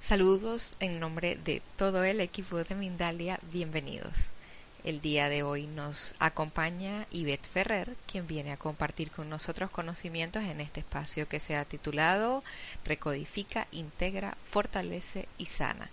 Saludos en nombre de todo el equipo de Mindalia, bienvenidos. El día de hoy nos acompaña Ivette Ferrer, quien viene a compartir con nosotros conocimientos en este espacio que se ha titulado Recodifica, Integra, Fortalece y Sana.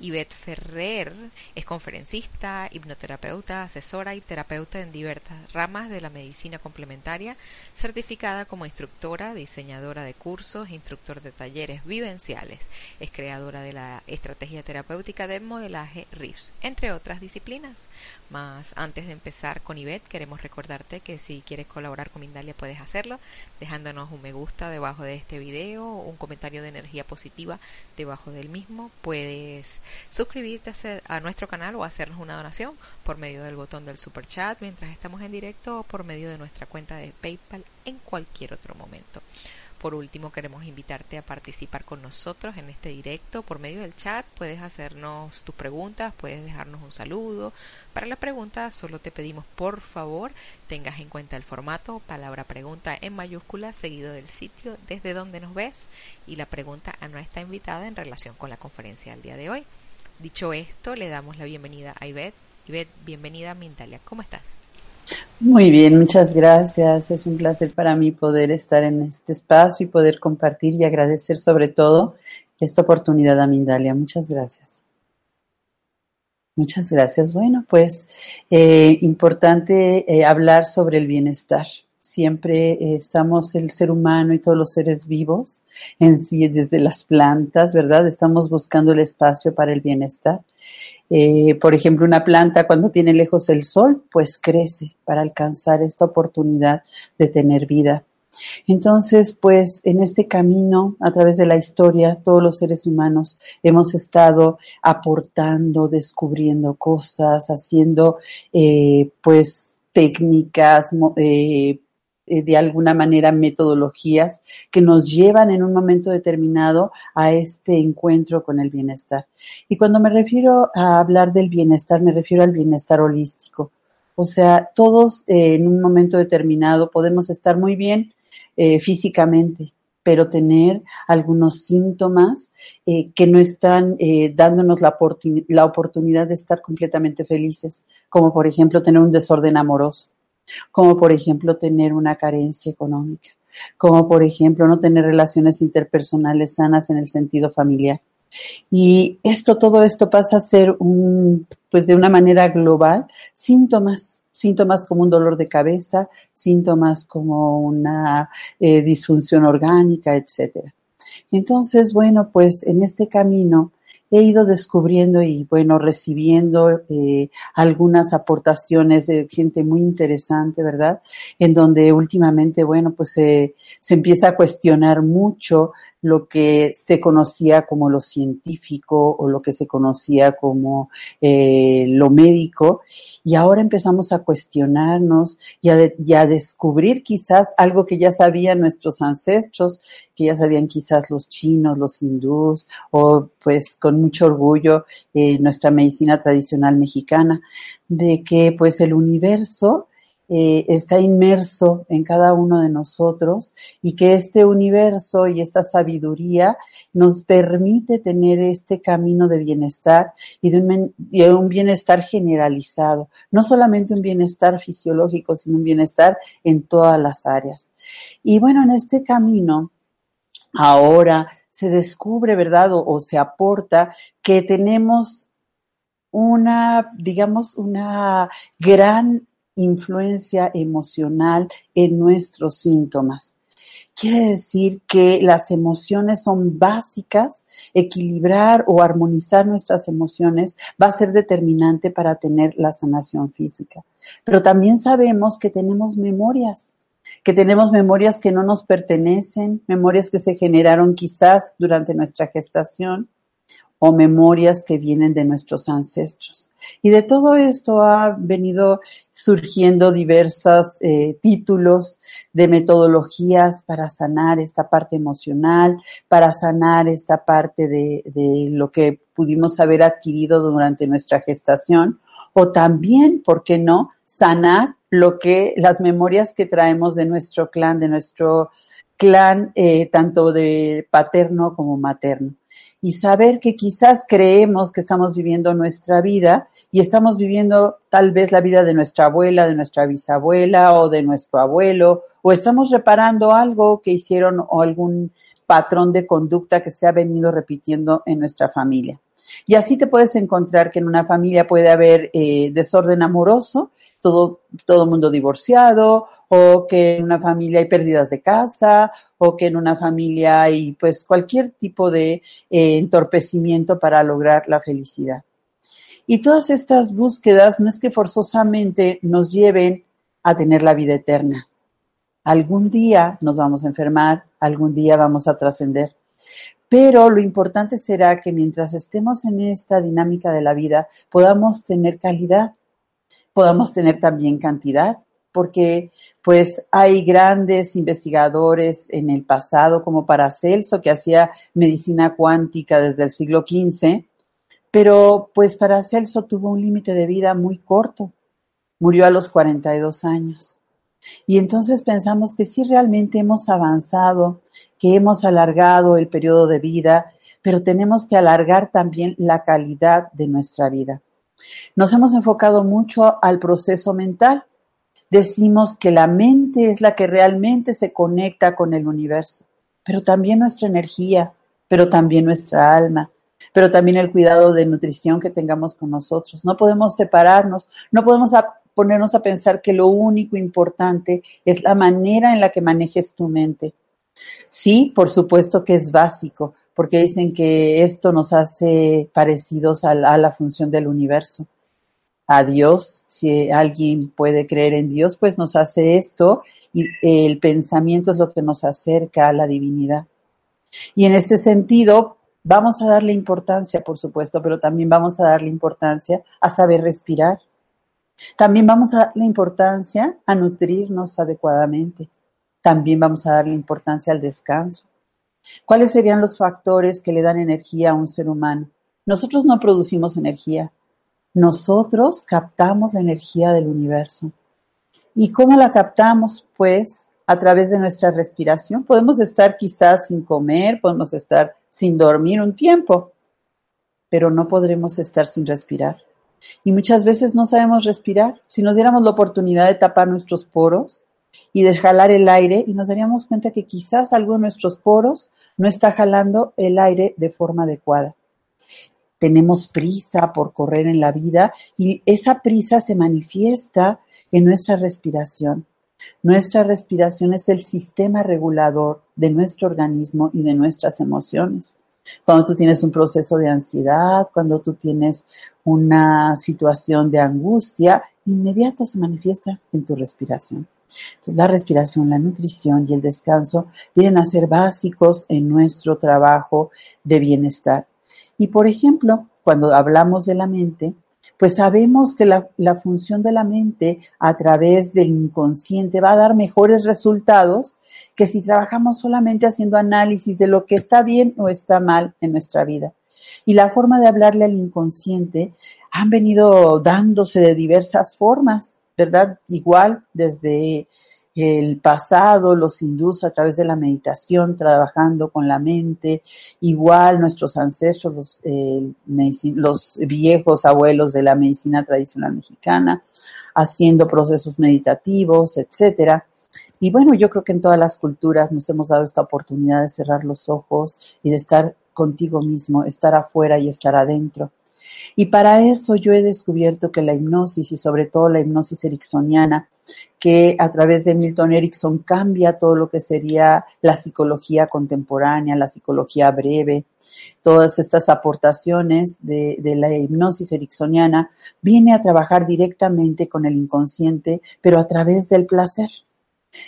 Ivette Ferrer es conferencista, hipnoterapeuta, asesora y terapeuta en diversas ramas de la medicina complementaria, certificada como instructora, diseñadora de cursos, instructor de talleres vivenciales. Es creadora de la estrategia terapéutica de modelaje RIFS, entre otras disciplinas. Más antes de empezar con Ivette, queremos recordarte que si quieres colaborar con Mindalia puedes hacerlo dejándonos un me gusta debajo de este video un comentario de energía positiva debajo del mismo. Puedes suscribirte a, nuestro canal o hacernos una donación por medio del botón del super chat mientras estamos en directo o por medio de nuestra cuenta de PayPal en cualquier otro momento. Por último, queremos invitarte a participar con nosotros en este directo por medio del chat. Puedes hacernos tus preguntas, puedes dejarnos un saludo. Para la pregunta solo te pedimos por favor tengas en cuenta el formato, palabra pregunta en mayúscula seguido del sitio desde donde nos ves y la pregunta a nuestra invitada en relación con la conferencia del día de hoy. Dicho esto, le damos la bienvenida a Ivette. Ivette, bienvenida a Mindalia. ¿Cómo estás? Muy bien, muchas gracias. Es un placer para mí poder estar en este espacio y poder compartir y agradecer sobre todo esta oportunidad a Mindalia. Muchas gracias. Muchas gracias. Bueno, pues eh, importante eh, hablar sobre el bienestar. Siempre eh, estamos el ser humano y todos los seres vivos en sí, desde las plantas, ¿verdad? Estamos buscando el espacio para el bienestar. Eh, por ejemplo, una planta cuando tiene lejos el sol, pues crece para alcanzar esta oportunidad de tener vida. Entonces, pues en este camino, a través de la historia, todos los seres humanos hemos estado aportando, descubriendo cosas, haciendo eh, pues técnicas, eh, eh, de alguna manera metodologías que nos llevan en un momento determinado a este encuentro con el bienestar. Y cuando me refiero a hablar del bienestar, me refiero al bienestar holístico. O sea, todos eh, en un momento determinado podemos estar muy bien eh, físicamente, pero tener algunos síntomas que no están dándonos la, la oportunidad de estar completamente felices, como por ejemplo tener un desorden amoroso como por ejemplo tener una carencia económica, como por ejemplo no tener relaciones interpersonales sanas en el sentido familiar. Y esto, todo esto pasa a ser un, pues de una manera global, síntomas, síntomas como un dolor de cabeza, síntomas como una eh, disfunción orgánica, etcétera. Entonces, bueno, pues en este camino he ido descubriendo y bueno, recibiendo eh, algunas aportaciones de gente muy interesante, ¿verdad? En donde últimamente, bueno, pues se empieza a cuestionar mucho lo que se conocía como lo científico o lo que se conocía como eh, lo médico. Y ahora empezamos a cuestionarnos y a, descubrir quizás algo que ya sabían nuestros ancestros, que ya sabían quizás los chinos, los hindús o pues con mucho orgullo eh, nuestra medicina tradicional mexicana, de que pues el universo eh, está inmerso en cada uno de nosotros y que este universo y esta sabiduría nos permite tener este camino de bienestar y de un, bienestar generalizado, no solamente un bienestar fisiológico, sino un bienestar en todas las áreas. Y bueno, en este camino, ahora se descubre, ¿verdad? O se aporta que tenemos una, digamos, una gran influencia emocional en nuestros síntomas. Quiere decir que las emociones son básicas, equilibrar o armonizar nuestras emociones va a ser determinante para tener la sanación física. Pero también sabemos que tenemos memorias, que tenemos memorias que no nos pertenecen, memorias que se generaron quizás durante nuestra gestación o memorias que vienen de nuestros ancestros. Y de todo esto ha venido surgiendo diversos eh, títulos de metodologías para sanar esta parte emocional, para sanar esta parte de, de lo que pudimos haber adquirido durante nuestra gestación, o también, ¿por qué no?, sanar lo que las memorias que traemos de nuestro clan, de nuestro clan, eh, tanto de paterno como materno y saber que quizás creemos que estamos viviendo nuestra vida y estamos viviendo tal vez la vida de nuestra abuela, de nuestra bisabuela o de nuestro abuelo, o estamos reparando algo que hicieron o algún patrón de conducta que se ha venido repitiendo en nuestra familia. Y así te puedes encontrar que en una familia puede haber eh, desorden amoroso, todo, todo mundo divorciado, o que en una familia hay pérdidas de casa, o que en una familia hay pues cualquier tipo de eh, entorpecimiento para lograr la felicidad. Y todas estas búsquedas no es que forzosamente nos lleven a tener la vida eterna. Algún día nos vamos a enfermar, algún día vamos a trascender. Pero lo importante será que mientras estemos en esta dinámica de la vida podamos tener calidad, podamos tener también cantidad, porque pues hay grandes investigadores en el pasado como Paracelso que hacía medicina cuántica desde el siglo XV, pero pues Paracelso tuvo un límite de vida muy corto, murió a los 42 años. Y entonces pensamos que sí realmente hemos avanzado, que hemos alargado el periodo de vida, pero tenemos que alargar también la calidad de nuestra vida. Nos hemos enfocado mucho al proceso mental. Decimos que la mente es la que realmente se conecta con el universo, pero también nuestra energía, pero también nuestra alma, pero también el cuidado de nutrición que tengamos con nosotros. No podemos separarnos, no podemos ponernos a pensar que lo único importante es la manera en la que manejes tu mente. Sí, por supuesto que es básico, porque dicen que esto nos hace parecidos a la, función del universo. A Dios, si alguien puede creer en Dios, pues nos hace esto y el pensamiento es lo que nos acerca a la divinidad. Y en este sentido, vamos a darle importancia, por supuesto, pero también vamos a darle importancia a saber respirar. También vamos a darle importancia a nutrirnos adecuadamente. También vamos a darle importancia al descanso. ¿Cuáles serían los factores que le dan energía a un ser humano? Nosotros no producimos energía. Nosotros captamos la energía del universo. ¿Y cómo la captamos? Pues a través de nuestra respiración. Podemos estar quizás sin comer, podemos estar sin dormir un tiempo, pero no podremos estar sin respirar. Y muchas veces no sabemos respirar. Si nos diéramos la oportunidad de tapar nuestros poros, y de jalar el aire y nos daríamos cuenta que quizás algo de nuestros poros no está jalando el aire de forma adecuada. Tenemos prisa por correr en la vida y esa prisa se manifiesta en nuestra respiración. Nuestra respiración es el sistema regulador de nuestro organismo y de nuestras emociones. Cuando tú tienes un proceso de ansiedad, cuando tú tienes una situación de angustia, inmediato se manifiesta en tu respiración. La respiración, la nutrición y el descanso vienen a ser básicos en nuestro trabajo de bienestar. Y por ejemplo, cuando hablamos de la mente, pues sabemos que la, función de la mente a través del inconsciente va a dar mejores resultados que si trabajamos solamente haciendo análisis de lo que está bien o está mal en nuestra vida. Y la forma de hablarle al inconsciente han venido dándose de diversas formas. ¿Verdad? Igual desde el pasado, los hindús a través de la meditación, trabajando con la mente, igual nuestros ancestros, los, eh, los viejos abuelos de la medicina tradicional mexicana, haciendo procesos meditativos, etcétera. Y bueno, yo creo que en todas las culturas nos hemos dado esta oportunidad de cerrar los ojos y de estar contigo mismo, estar afuera y estar adentro. Y para eso yo he descubierto que la hipnosis y sobre todo la hipnosis ericksoniana, que a través de Milton Erickson cambia todo lo que sería la psicología contemporánea, la psicología breve, todas estas aportaciones de, de la hipnosis ericksoniana, viene a trabajar directamente con el inconsciente, pero a través del placer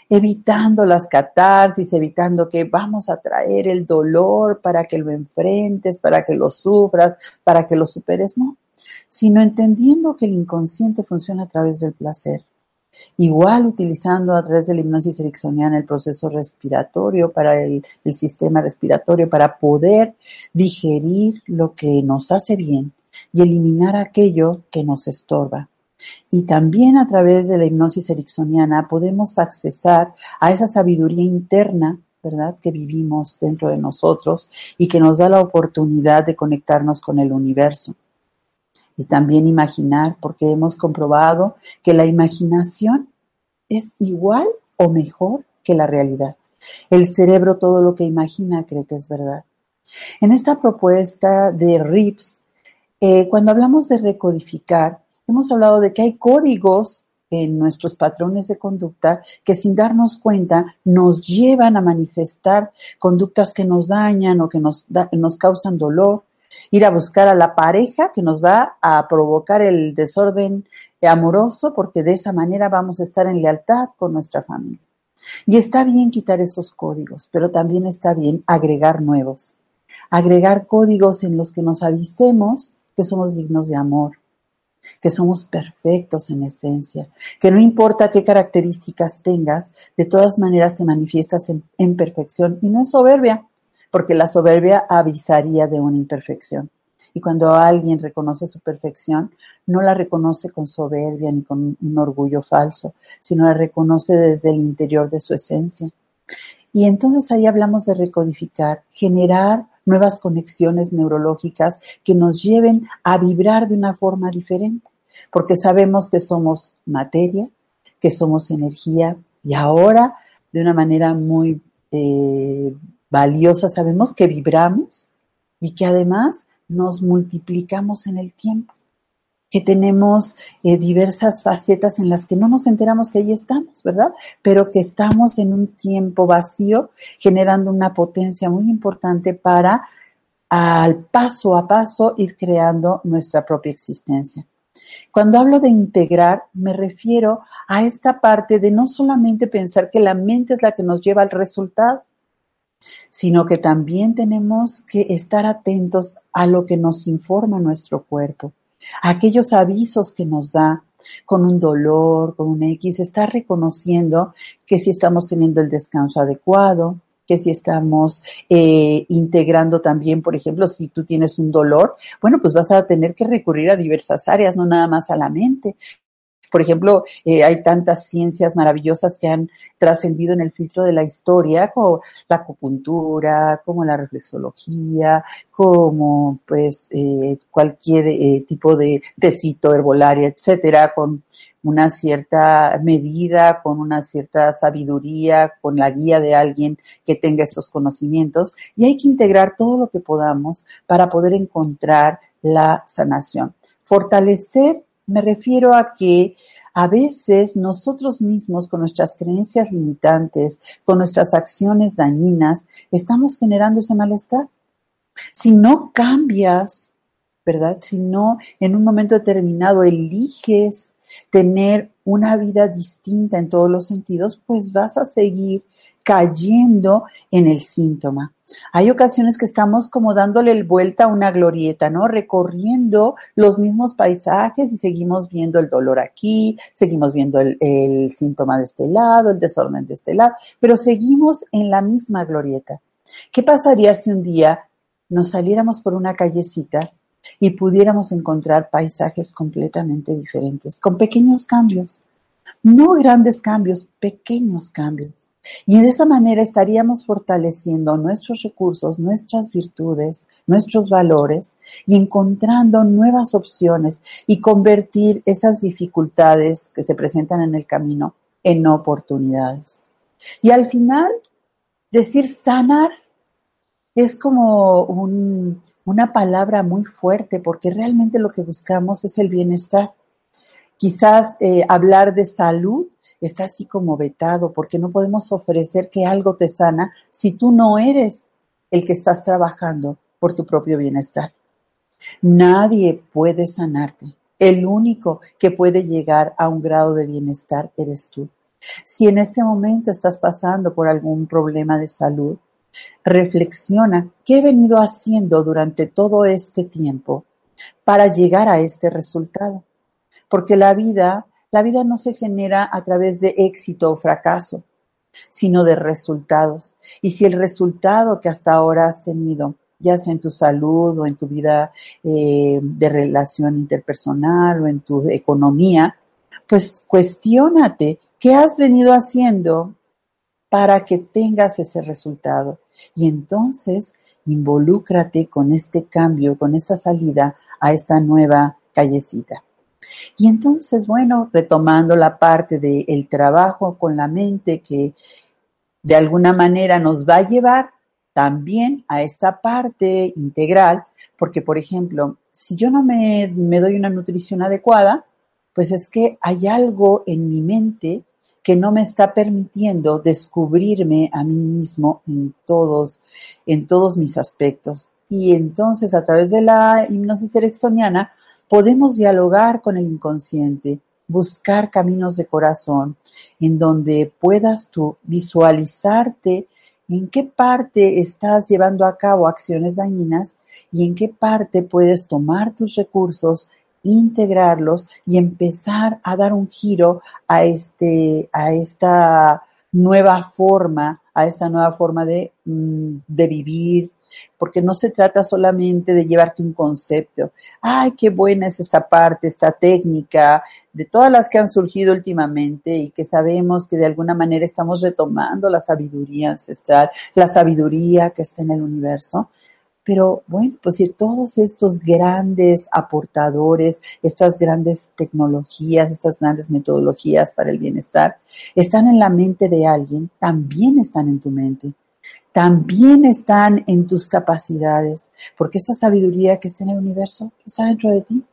evitando las catarsis, evitando que vamos a traer el dolor para que lo enfrentes, para que lo sufras, para que lo superes, no, sino entendiendo que el inconsciente funciona a través del placer. Igual utilizando a través de la hipnosis ericksoniana el proceso respiratorio para el, el sistema respiratorio, para poder digerir lo que nos hace bien y eliminar aquello que nos estorba. Y también a través de la hipnosis ericksoniana podemos accesar a esa sabiduría interna, ¿verdad?, que vivimos dentro de nosotros y que nos da la oportunidad de conectarnos con el universo. Y también imaginar, porque hemos comprobado que la imaginación es igual o mejor que la realidad. El cerebro todo lo que imagina cree que es verdad. En esta propuesta de RIPS, eh, cuando hablamos de recodificar, hemos hablado de que hay códigos en nuestros patrones de conducta que sin darnos cuenta nos llevan a manifestar conductas que nos dañan o que nos, nos causan dolor. Ir a buscar a la pareja que nos va a provocar el desorden amoroso porque de esa manera vamos a estar en lealtad con nuestra familia. Y está bien quitar esos códigos, pero también está bien agregar nuevos. Agregar códigos en los que nos avisemos que somos dignos de amor, que somos perfectos en esencia, que no importa qué características tengas, de todas maneras te manifiestas en, perfección y no es soberbia, porque la soberbia avisaría de una imperfección. Y cuando alguien reconoce su perfección, no la reconoce con soberbia ni con un orgullo falso, sino la reconoce desde el interior de su esencia. Y entonces ahí hablamos de recodificar, generar nuevas conexiones neurológicas que nos lleven a vibrar de una forma diferente, porque sabemos que somos materia, que somos energía y ahora de una manera muy eh, valiosa sabemos que vibramos y que además nos multiplicamos en el tiempo que tenemos eh, diversas facetas en las que no nos enteramos que ahí estamos, ¿verdad? Pero que estamos en un tiempo vacío, generando una potencia muy importante para al paso a paso ir creando nuestra propia existencia. Cuando hablo de integrar, me refiero a esta parte de no solamente pensar que la mente es la que nos lleva al resultado, sino que también tenemos que estar atentos a lo que nos informa nuestro cuerpo aquellos avisos que nos da con un dolor, con un X, está reconociendo que si estamos teniendo el descanso adecuado, que si estamos eh, integrando también, por ejemplo, si tú tienes un dolor, bueno, pues vas a tener que recurrir a diversas áreas, no nada más a la mente. Por ejemplo, eh, hay tantas ciencias maravillosas que han trascendido en el filtro de la historia, como la acupuntura, como la reflexología, como pues eh, cualquier eh, tipo de tecito herbolaria, etcétera, con una cierta medida, con una cierta sabiduría, con la guía de alguien que tenga estos conocimientos. Y hay que integrar todo lo que podamos para poder encontrar la sanación. Fortalecer me refiero a que a veces nosotros mismos con nuestras creencias limitantes, con nuestras acciones dañinas, estamos generando ese malestar. Si no cambias, ¿verdad? Si no en un momento determinado eliges tener una vida distinta en todos los sentidos, pues vas a seguir cayendo en el síntoma. Hay ocasiones que estamos como dándole vuelta a una glorieta, ¿no? Recorriendo los mismos paisajes y seguimos viendo el dolor aquí, seguimos viendo el, el síntoma de este lado, el desorden de este lado, pero seguimos en la misma glorieta. ¿Qué pasaría si un día nos saliéramos por una callecita y pudiéramos encontrar paisajes completamente diferentes, con pequeños cambios? No grandes cambios, pequeños cambios y de esa manera estaríamos fortaleciendo nuestros recursos, nuestras virtudes, nuestros valores y encontrando nuevas opciones y convertir esas dificultades que se presentan en el camino en oportunidades. Y al final, decir sanar es como una palabra muy fuerte porque realmente lo que buscamos es el bienestar. Quizás eh, hablar de salud está así como vetado, porque no podemos ofrecer que algo te sana si tú no eres el que estás trabajando por tu propio bienestar. Nadie puede sanarte. El único que puede llegar a un grado de bienestar eres tú. Si en este momento estás pasando por algún problema de salud, reflexiona qué he venido haciendo durante todo este tiempo para llegar a este resultado. Porque la vida, la vida no se genera a través de éxito o fracaso, sino de resultados. Y si el resultado que hasta ahora has tenido, ya sea en tu salud o en tu vida eh, de relación interpersonal o en tu economía, pues cuestiónate qué has venido haciendo para que tengas ese resultado. Y entonces involúcrate con este cambio, con esta salida a esta nueva callecita. Y entonces, bueno, retomando la parte del trabajo con la mente que de alguna manera nos va a llevar también a esta parte integral, porque por ejemplo, si yo no me, me doy una nutrición adecuada, pues es que hay algo en mi mente que no me está permitiendo descubrirme a mí mismo en todos, en todos mis aspectos. Y entonces a través de la hipnosis ericksoniana podemos dialogar con el inconsciente, buscar caminos de corazón en donde puedas tú visualizarte en qué parte estás llevando a cabo acciones dañinas y en qué parte puedes tomar tus recursos, integrarlos y empezar a dar un giro a este, a esta nueva forma, a esta nueva forma de, mm, de vivir, porque no se trata solamente de llevarte un concepto. Ay, qué buena es esta parte, esta técnica, de todas las que han surgido últimamente y que sabemos que de alguna manera estamos retomando la sabiduría ancestral, la sabiduría que está en el universo. Pero bueno, pues si todos estos grandes aportadores, estas grandes tecnologías, estas grandes metodologías para el bienestar están en la mente de alguien, también están en tu mente también están en tus capacidades, porque esa sabiduría que está en el universo está dentro de ti.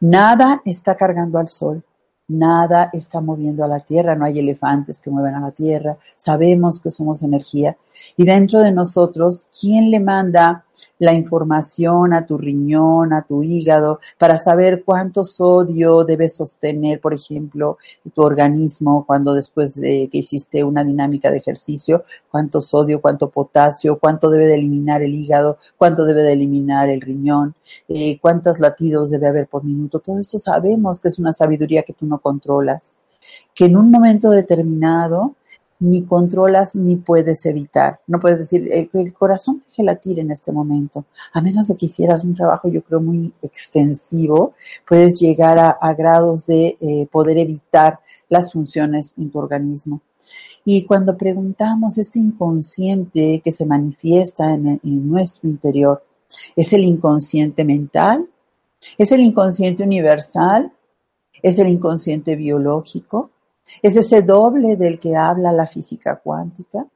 Nada está cargando al sol, Nada está moviendo a la tierra, no hay elefantes que muevan a la tierra, sabemos que somos energía. Y dentro de nosotros, ¿quién le manda la información a tu riñón, a tu hígado, para saber cuánto sodio debe sostener, por ejemplo, tu organismo cuando después de que hiciste una dinámica de ejercicio, cuánto sodio, cuánto potasio, cuánto debe de eliminar el hígado, cuánto debe de eliminar el riñón, eh, cuántos latidos debe haber por minuto. Todo esto sabemos que es una sabiduría que tú no controlas, que en un momento determinado ni controlas ni puedes evitar. No puedes decir, el, el corazón deje latir en este momento. A menos de que hicieras un trabajo, yo creo, muy extensivo, puedes llegar a, grados de eh, poder evitar las funciones en tu organismo. Y cuando preguntamos este inconsciente que se manifiesta en, en nuestro interior, ¿es el inconsciente mental? ¿Es el inconsciente universal? ¿Es el inconsciente biológico? ¿Es ese doble del que habla la física cuántica?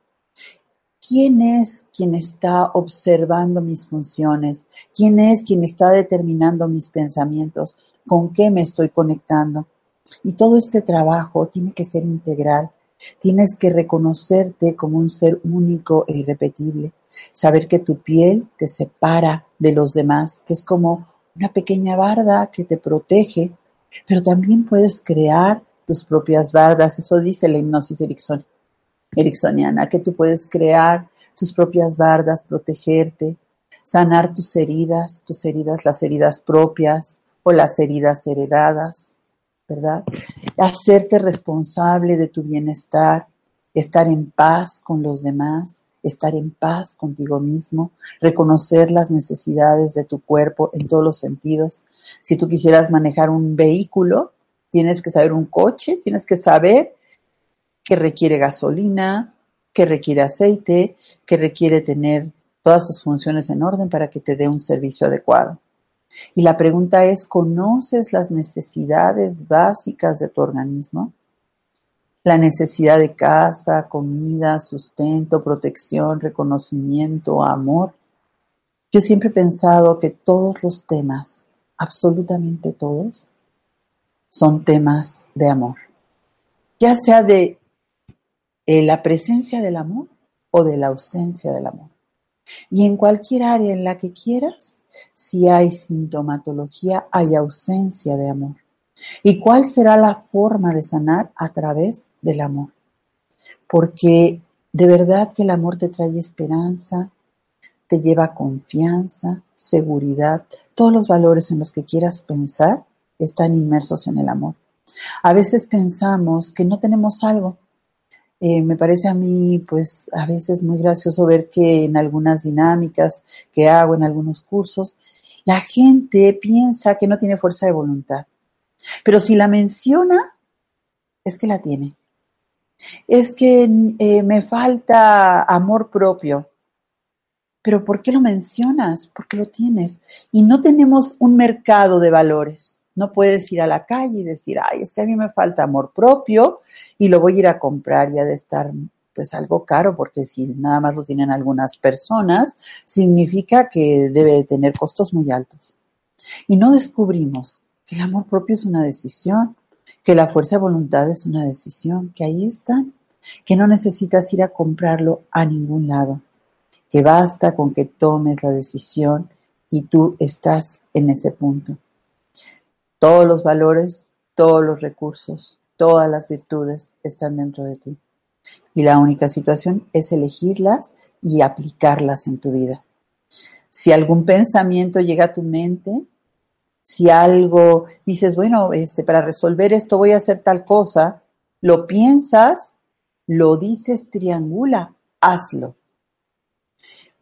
¿Quién es quien está observando mis funciones? ¿Quién es quien está determinando mis pensamientos? ¿Con qué me estoy conectando? Y todo este trabajo tiene que ser integral. Tienes que reconocerte como un ser único e irrepetible. Saber que tu piel te separa de los demás, que es como una pequeña barda que te protege, pero también puedes crear tus propias bardas. Eso dice la hipnosis ericksoniana, que tú puedes crear tus propias bardas, protegerte, sanar tus heridas, tus heridas, las heridas propias o las heridas heredadas, ¿verdad? Hacerte responsable de tu bienestar, estar en paz con los demás, estar en paz contigo mismo, reconocer las necesidades de tu cuerpo en todos los sentidos. Si tú quisieras manejar un vehículo, Tienes que saber un coche, tienes que saber que requiere gasolina, que requiere aceite, que requiere tener todas sus funciones en orden para que te dé un servicio adecuado. Y la pregunta es, ¿conoces las necesidades básicas de tu organismo? La necesidad de casa, comida, sustento, protección, reconocimiento, amor. Yo siempre he pensado que todos los temas, absolutamente todos, son temas de amor. ya sea de eh, la presencia del amor o de la ausencia del amor. Y en cualquier área en la que quieras, si hay sintomatología, hay ausencia de amor. ¿Y cuál será la forma de sanar? A través del amor. Porque de verdad que el amor te trae esperanza, te lleva confianza, seguridad, todos los valores en los que quieras pensar están inmersos en el amor. A veces pensamos que no tenemos algo. Eh, me parece a mí, pues, a veces muy gracioso ver que en algunas dinámicas que hago, en algunos cursos, la gente piensa que no tiene fuerza de voluntad. Pero si la menciona, es que la tiene. Es que eh, me falta amor propio. Pero ¿por qué lo mencionas? Porque lo tienes. Y no tenemos un mercado de valores. No puedes ir a la calle y decir, ay, es que a mí me falta amor propio y lo voy a ir a comprar y ha de estar pues algo caro porque si nada más lo tienen algunas personas, significa que debe de tener costos muy altos. Y no descubrimos que el amor propio es una decisión, que la fuerza de voluntad es una decisión, que ahí está, que no necesitas ir a comprarlo a ningún lado que basta con que tomes la decisión y tú estás en ese punto. Todos los valores, todos los recursos, todas las virtudes están dentro de ti. Y la única situación es elegirlas y aplicarlas en tu vida. Si algún pensamiento llega a tu mente, si algo dices, bueno, este, para resolver esto voy a hacer tal cosa, lo piensas, lo dices, triangula, hazlo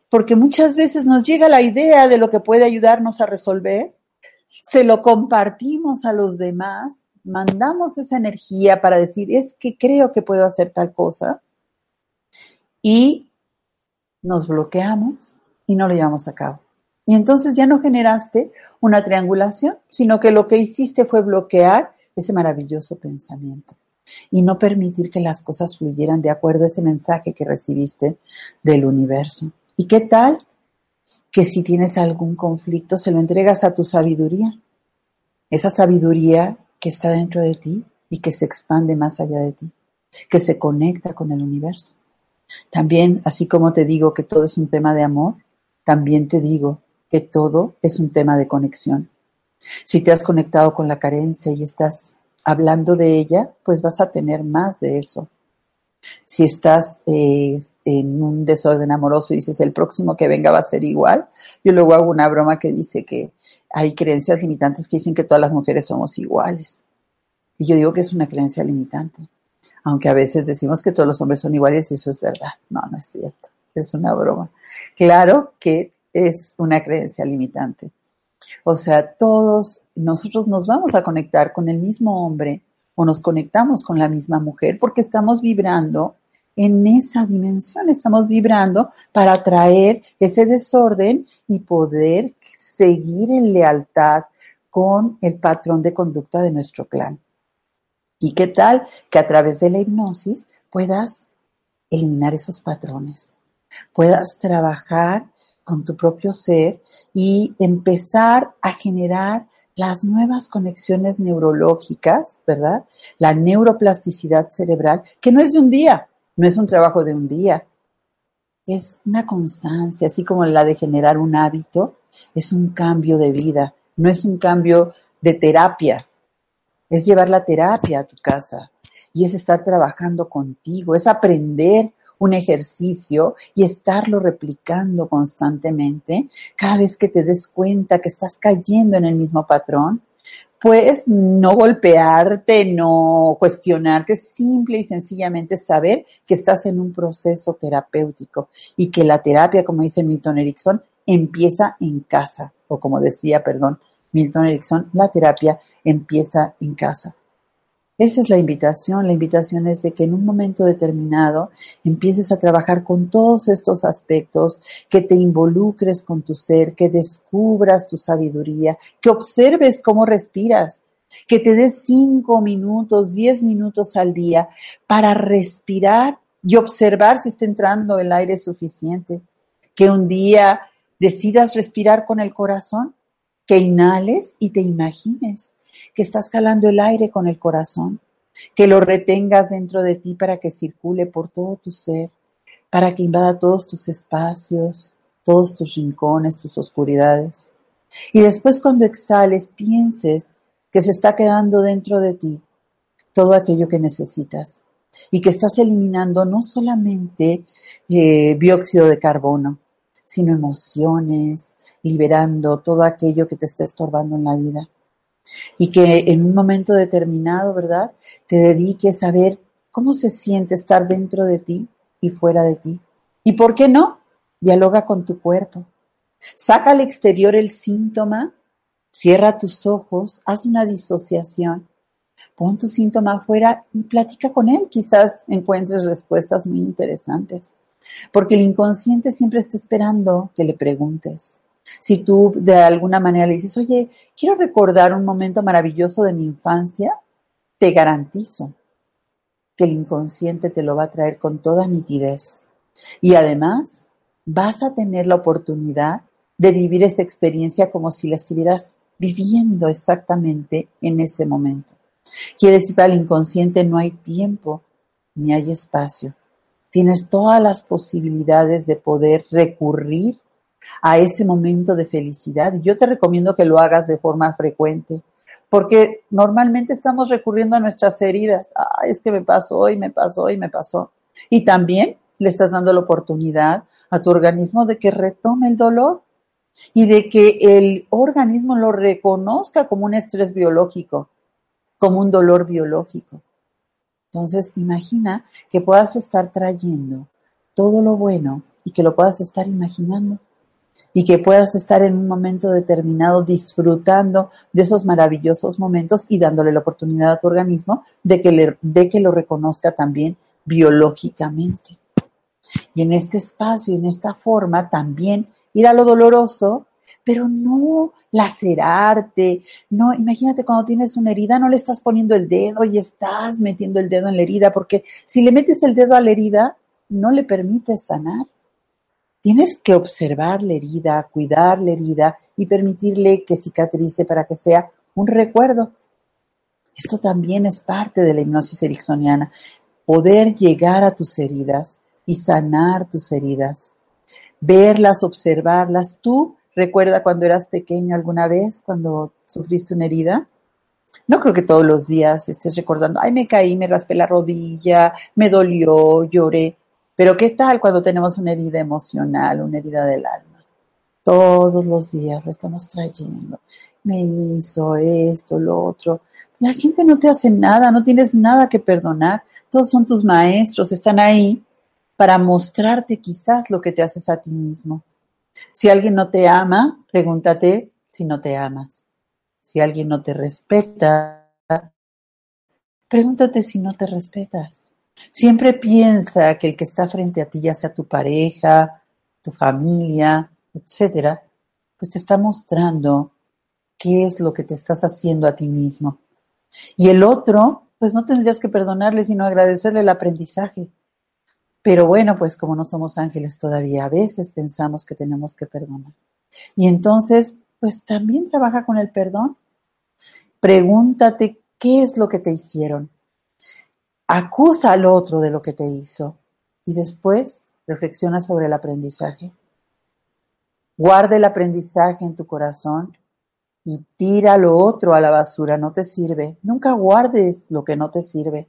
porque muchas veces nos llega la idea de lo que puede ayudarnos a resolver, se lo compartimos a los demás, mandamos esa energía para decir, es que creo que puedo hacer tal cosa, y nos bloqueamos y no lo llevamos a cabo. Y entonces ya no generaste una triangulación, sino que lo que hiciste fue bloquear ese maravilloso pensamiento y no permitir que las cosas fluyeran de acuerdo a ese mensaje que recibiste del universo. ¿Y qué tal que si tienes algún conflicto se lo entregas a tu sabiduría? Esa sabiduría que está dentro de ti y que se expande más allá de ti, que se conecta con el universo. También, así como te digo que todo es un tema de amor, también te digo que todo es un tema de conexión. Si te has conectado con la carencia y estás hablando de ella, pues vas a tener más de eso. Si estás eh, en un desorden amoroso y dices el próximo que venga va a ser igual, yo luego hago una broma que dice que hay creencias limitantes que dicen que todas las mujeres somos iguales. Y yo digo que es una creencia limitante. Aunque a veces decimos que todos los hombres son iguales y eso es verdad. No, no es cierto. Es una broma. Claro que es una creencia limitante. O sea, todos nosotros nos vamos a conectar con el mismo hombre o nos conectamos con la misma mujer porque estamos vibrando en esa dimensión, estamos vibrando para traer ese desorden y poder seguir en lealtad con el patrón de conducta de nuestro clan. ¿Y qué tal que a través de la hipnosis puedas eliminar esos patrones? Puedas trabajar con tu propio ser y empezar a generar las nuevas conexiones neurológicas, ¿verdad? La neuroplasticidad cerebral, que no es de un día, no es un trabajo de un día, es una constancia, así como la de generar un hábito, es un cambio de vida, no es un cambio de terapia, es llevar la terapia a tu casa y es estar trabajando contigo, es aprender un ejercicio y estarlo replicando constantemente, cada vez que te des cuenta que estás cayendo en el mismo patrón, pues no golpearte, no cuestionarte, simple y sencillamente saber que estás en un proceso terapéutico y que la terapia, como dice Milton Erickson, empieza en casa, o como decía, perdón, Milton Erickson, la terapia empieza en casa. Esa es la invitación. La invitación es de que en un momento determinado empieces a trabajar con todos estos aspectos, que te involucres con tu ser, que descubras tu sabiduría, que observes cómo respiras, que te des cinco minutos, diez minutos al día para respirar y observar si está entrando el aire suficiente. Que un día decidas respirar con el corazón, que inhales y te imagines que estás calando el aire con el corazón, que lo retengas dentro de ti para que circule por todo tu ser, para que invada todos tus espacios, todos tus rincones, tus oscuridades. Y después cuando exhales, pienses que se está quedando dentro de ti todo aquello que necesitas y que estás eliminando no solamente eh, dióxido de carbono, sino emociones, liberando todo aquello que te está estorbando en la vida. Y que en un momento determinado, ¿verdad? Te dediques a ver cómo se siente estar dentro de ti y fuera de ti. ¿Y por qué no? Dialoga con tu cuerpo. Saca al exterior el síntoma, cierra tus ojos, haz una disociación, pon tu síntoma afuera y platica con él. Quizás encuentres respuestas muy interesantes. Porque el inconsciente siempre está esperando que le preguntes. Si tú de alguna manera le dices, oye, quiero recordar un momento maravilloso de mi infancia, te garantizo que el inconsciente te lo va a traer con toda nitidez. Y además vas a tener la oportunidad de vivir esa experiencia como si la estuvieras viviendo exactamente en ese momento. Quiere decir, para el inconsciente no hay tiempo ni hay espacio. Tienes todas las posibilidades de poder recurrir a ese momento de felicidad. Y yo te recomiendo que lo hagas de forma frecuente, porque normalmente estamos recurriendo a nuestras heridas. Ah, es que me pasó y me pasó y me pasó. Y también le estás dando la oportunidad a tu organismo de que retome el dolor y de que el organismo lo reconozca como un estrés biológico, como un dolor biológico. Entonces, imagina que puedas estar trayendo todo lo bueno y que lo puedas estar imaginando y que puedas estar en un momento determinado disfrutando de esos maravillosos momentos y dándole la oportunidad a tu organismo de que, le, de que lo reconozca también biológicamente. Y en este espacio, en esta forma, también ir a lo doloroso, pero no lacerarte, no, imagínate cuando tienes una herida, no le estás poniendo el dedo y estás metiendo el dedo en la herida, porque si le metes el dedo a la herida, no le permites sanar. Tienes que observar la herida, cuidar la herida y permitirle que cicatrice para que sea un recuerdo. Esto también es parte de la hipnosis ericksoniana, poder llegar a tus heridas y sanar tus heridas, verlas, observarlas. Tú recuerda cuando eras pequeño alguna vez, cuando sufriste una herida. No creo que todos los días estés recordando, ay, me caí, me raspé la rodilla, me dolió, lloré. Pero ¿qué tal cuando tenemos una herida emocional, una herida del alma? Todos los días la estamos trayendo. Me hizo esto, lo otro. La gente no te hace nada, no tienes nada que perdonar. Todos son tus maestros, están ahí para mostrarte quizás lo que te haces a ti mismo. Si alguien no te ama, pregúntate si no te amas. Si alguien no te respeta, pregúntate si no te respetas. Siempre piensa que el que está frente a ti, ya sea tu pareja, tu familia, etcétera, pues te está mostrando qué es lo que te estás haciendo a ti mismo. Y el otro, pues no tendrías que perdonarle, sino agradecerle el aprendizaje. Pero bueno, pues como no somos ángeles todavía, a veces pensamos que tenemos que perdonar. Y entonces, pues también trabaja con el perdón. Pregúntate qué es lo que te hicieron acusa al otro de lo que te hizo y después reflexiona sobre el aprendizaje. Guarda el aprendizaje en tu corazón y tira lo otro a la basura, no te sirve. Nunca guardes lo que no te sirve.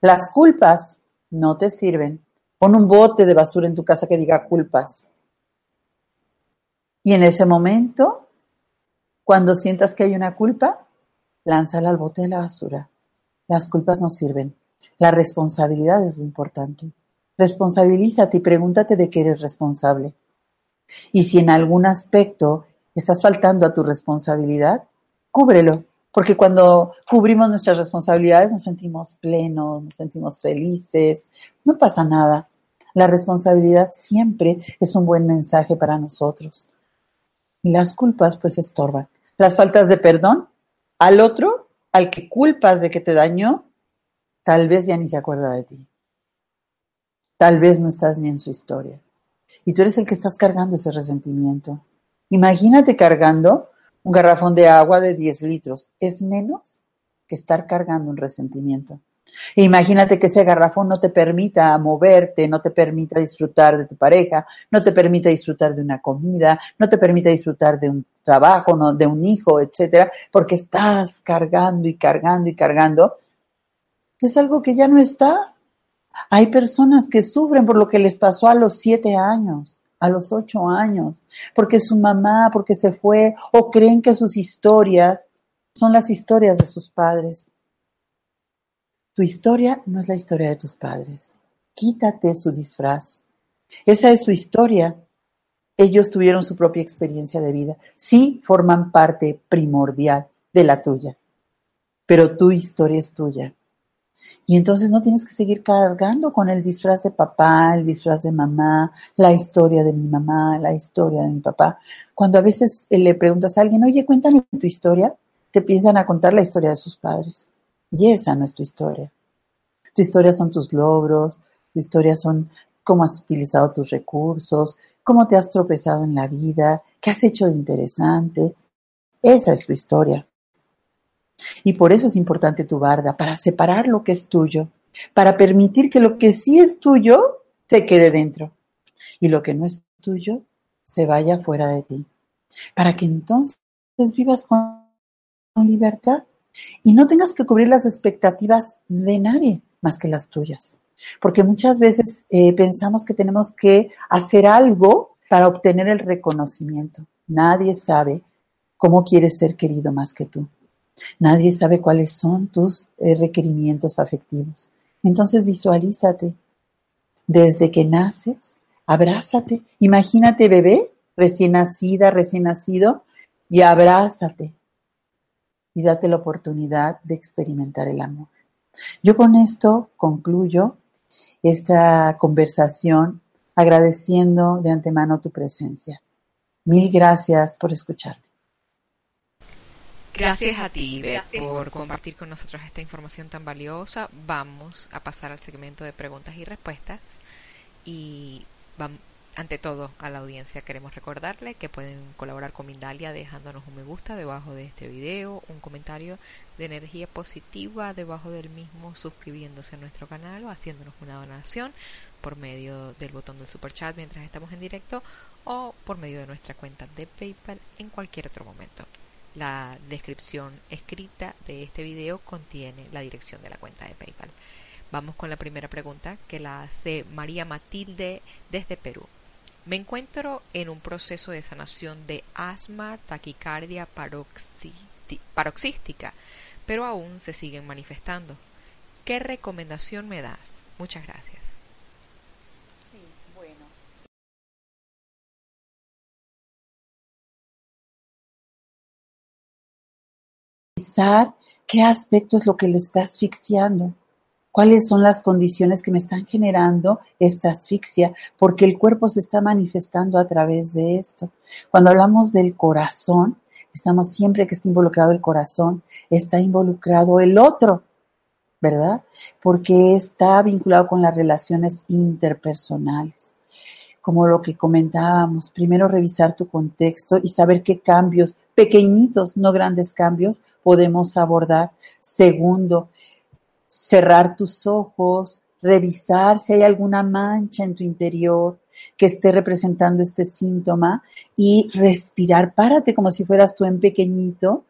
Las culpas no te sirven. Pon un bote de basura en tu casa que diga culpas. Y en ese momento, cuando sientas que hay una culpa, lánzala al bote de la basura. Las culpas no sirven. La responsabilidad es muy importante. Responsabilízate y pregúntate de qué eres responsable. Y si en algún aspecto estás faltando a tu responsabilidad, cúbrelo. Porque cuando cubrimos nuestras responsabilidades nos sentimos plenos, nos sentimos felices, no pasa nada. La responsabilidad siempre es un buen mensaje para nosotros. Y las culpas pues estorban. Las faltas de perdón al otro, al que culpas de que te dañó, Tal vez ya ni se acuerda de ti. Tal vez no estás ni en su historia. Y tú eres el que estás cargando ese resentimiento. Imagínate cargando un garrafón de agua de 10 litros. Es menos que estar cargando un resentimiento. E imagínate que ese garrafón no te permita moverte, no te permita disfrutar de tu pareja, no te permita disfrutar de una comida, no te permita disfrutar de un trabajo, no, de un hijo, etcétera, porque estás cargando y cargando y cargando. Es algo que ya no está. Hay personas que sufren por lo que les pasó a los siete años, a los ocho años, porque su mamá, porque se fue, o creen que sus historias son las historias de sus padres. Tu historia no es la historia de tus padres. Quítate su disfraz. Esa es su historia. Ellos tuvieron su propia experiencia de vida. Sí forman parte primordial de la tuya, pero tu historia es tuya. Y entonces no tienes que seguir cargando con el disfraz de papá, el disfraz de mamá, la historia de mi mamá, la historia de mi papá. Cuando a veces le preguntas a alguien, oye, cuéntame tu historia, te piensan a contar la historia de sus padres. Y esa no es tu historia. Tu historia son tus logros, tu historia son cómo has utilizado tus recursos, cómo te has tropezado en la vida, qué has hecho de interesante. Esa es tu historia. Y por eso es importante tu barda, para separar lo que es tuyo, para permitir que lo que sí es tuyo se quede dentro y lo que no es tuyo se vaya fuera de ti, para que entonces vivas con libertad y no tengas que cubrir las expectativas de nadie más que las tuyas. Porque muchas veces eh, pensamos que tenemos que hacer algo para obtener el reconocimiento. Nadie sabe cómo quieres ser querido más que tú. Nadie sabe cuáles son tus eh, requerimientos afectivos. Entonces visualízate. Desde que naces, abrázate. Imagínate bebé, recién nacida, recién nacido, y abrázate y date la oportunidad de experimentar el amor. Yo con esto concluyo esta conversación agradeciendo de antemano tu presencia. Mil gracias por escucharme. Gracias a ti, por compartir con nosotros esta información tan valiosa. Vamos a pasar al segmento de preguntas y respuestas y vamos, ante todo, a la audiencia queremos recordarle que pueden colaborar con Mindalia dejándonos un me gusta debajo de este video, un comentario de energía positiva debajo del mismo, suscribiéndose a nuestro canal o haciéndonos una donación por medio del botón del super chat mientras estamos en directo o por medio de nuestra cuenta de PayPal en cualquier otro momento. La descripción escrita de este video contiene la dirección de la cuenta de PayPal. Vamos con la primera pregunta que la hace María Matilde desde Perú. Me encuentro en un proceso de sanación de asma, taquicardia paroxística, pero aún se siguen manifestando. ¿Qué recomendación me das? Muchas gracias. ¿Qué aspecto es lo que le está asfixiando? cuáles son las condiciones que me están generando esta asfixia, porque el cuerpo se está manifestando a través de esto. Cuando hablamos del corazón, estamos siempre que está involucrado el corazón, está involucrado el otro, ¿verdad? Porque está vinculado con las relaciones interpersonales. Como lo que comentábamos, primero revisar tu contexto y saber qué cambios, pequeñitos, no grandes cambios, podemos abordar. Segundo, cerrar tus ojos, revisar si hay alguna mancha en tu interior que esté representando este síntoma y respirar. Párate como si fueras tú en pequeñito,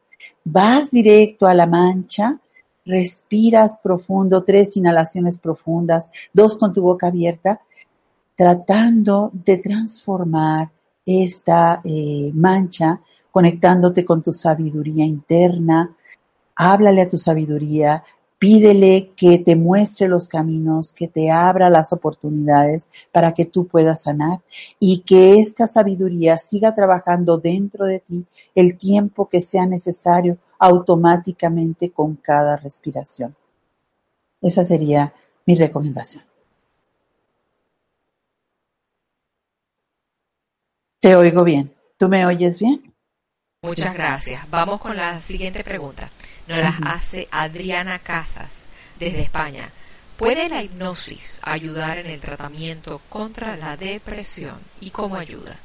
vas directo a la mancha, respiras profundo, tres inhalaciones profundas, dos con tu boca abierta, tratando de transformar esta eh, mancha, conectándote con tu sabiduría interna. Háblale a tu sabiduría, Pídele que te muestre los caminos, que te abra las oportunidades para que tú puedas sanar y que esta sabiduría siga trabajando dentro de ti el tiempo que sea necesario automáticamente con cada respiración. Esa sería mi recomendación. Te oigo bien. ¿Tú me oyes bien? Muchas gracias. Vamos con la siguiente pregunta. Nos las hace Adriana Casas desde España. ¿Puede la hipnosis ayudar en el tratamiento contra la depresión y cómo ayuda?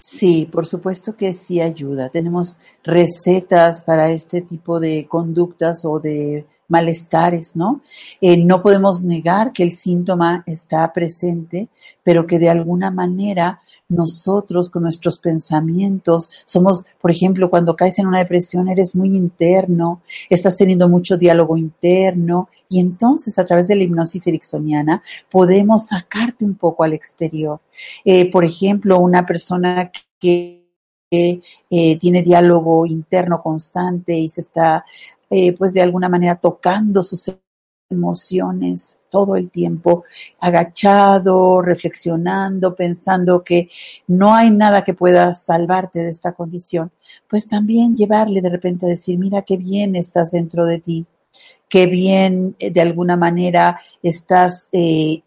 Sí, por supuesto que sí ayuda. Tenemos recetas para este tipo de conductas o de malestares, ¿no? Eh, no podemos negar que el síntoma está presente, pero que de alguna manera nosotros con nuestros pensamientos somos, por ejemplo, cuando caes en una depresión eres muy interno, estás teniendo mucho diálogo interno y entonces a través de la hipnosis ericksoniana podemos sacarte un poco al exterior. Eh, por ejemplo, una persona que eh, tiene diálogo interno constante y se está, eh, pues de alguna manera tocando sus emociones todo el tiempo, agachado, reflexionando, pensando que no hay nada que pueda salvarte de esta condición, pues también llevarle de repente a decir, mira qué bien estás dentro de ti, qué bien eh, de alguna manera estás eh,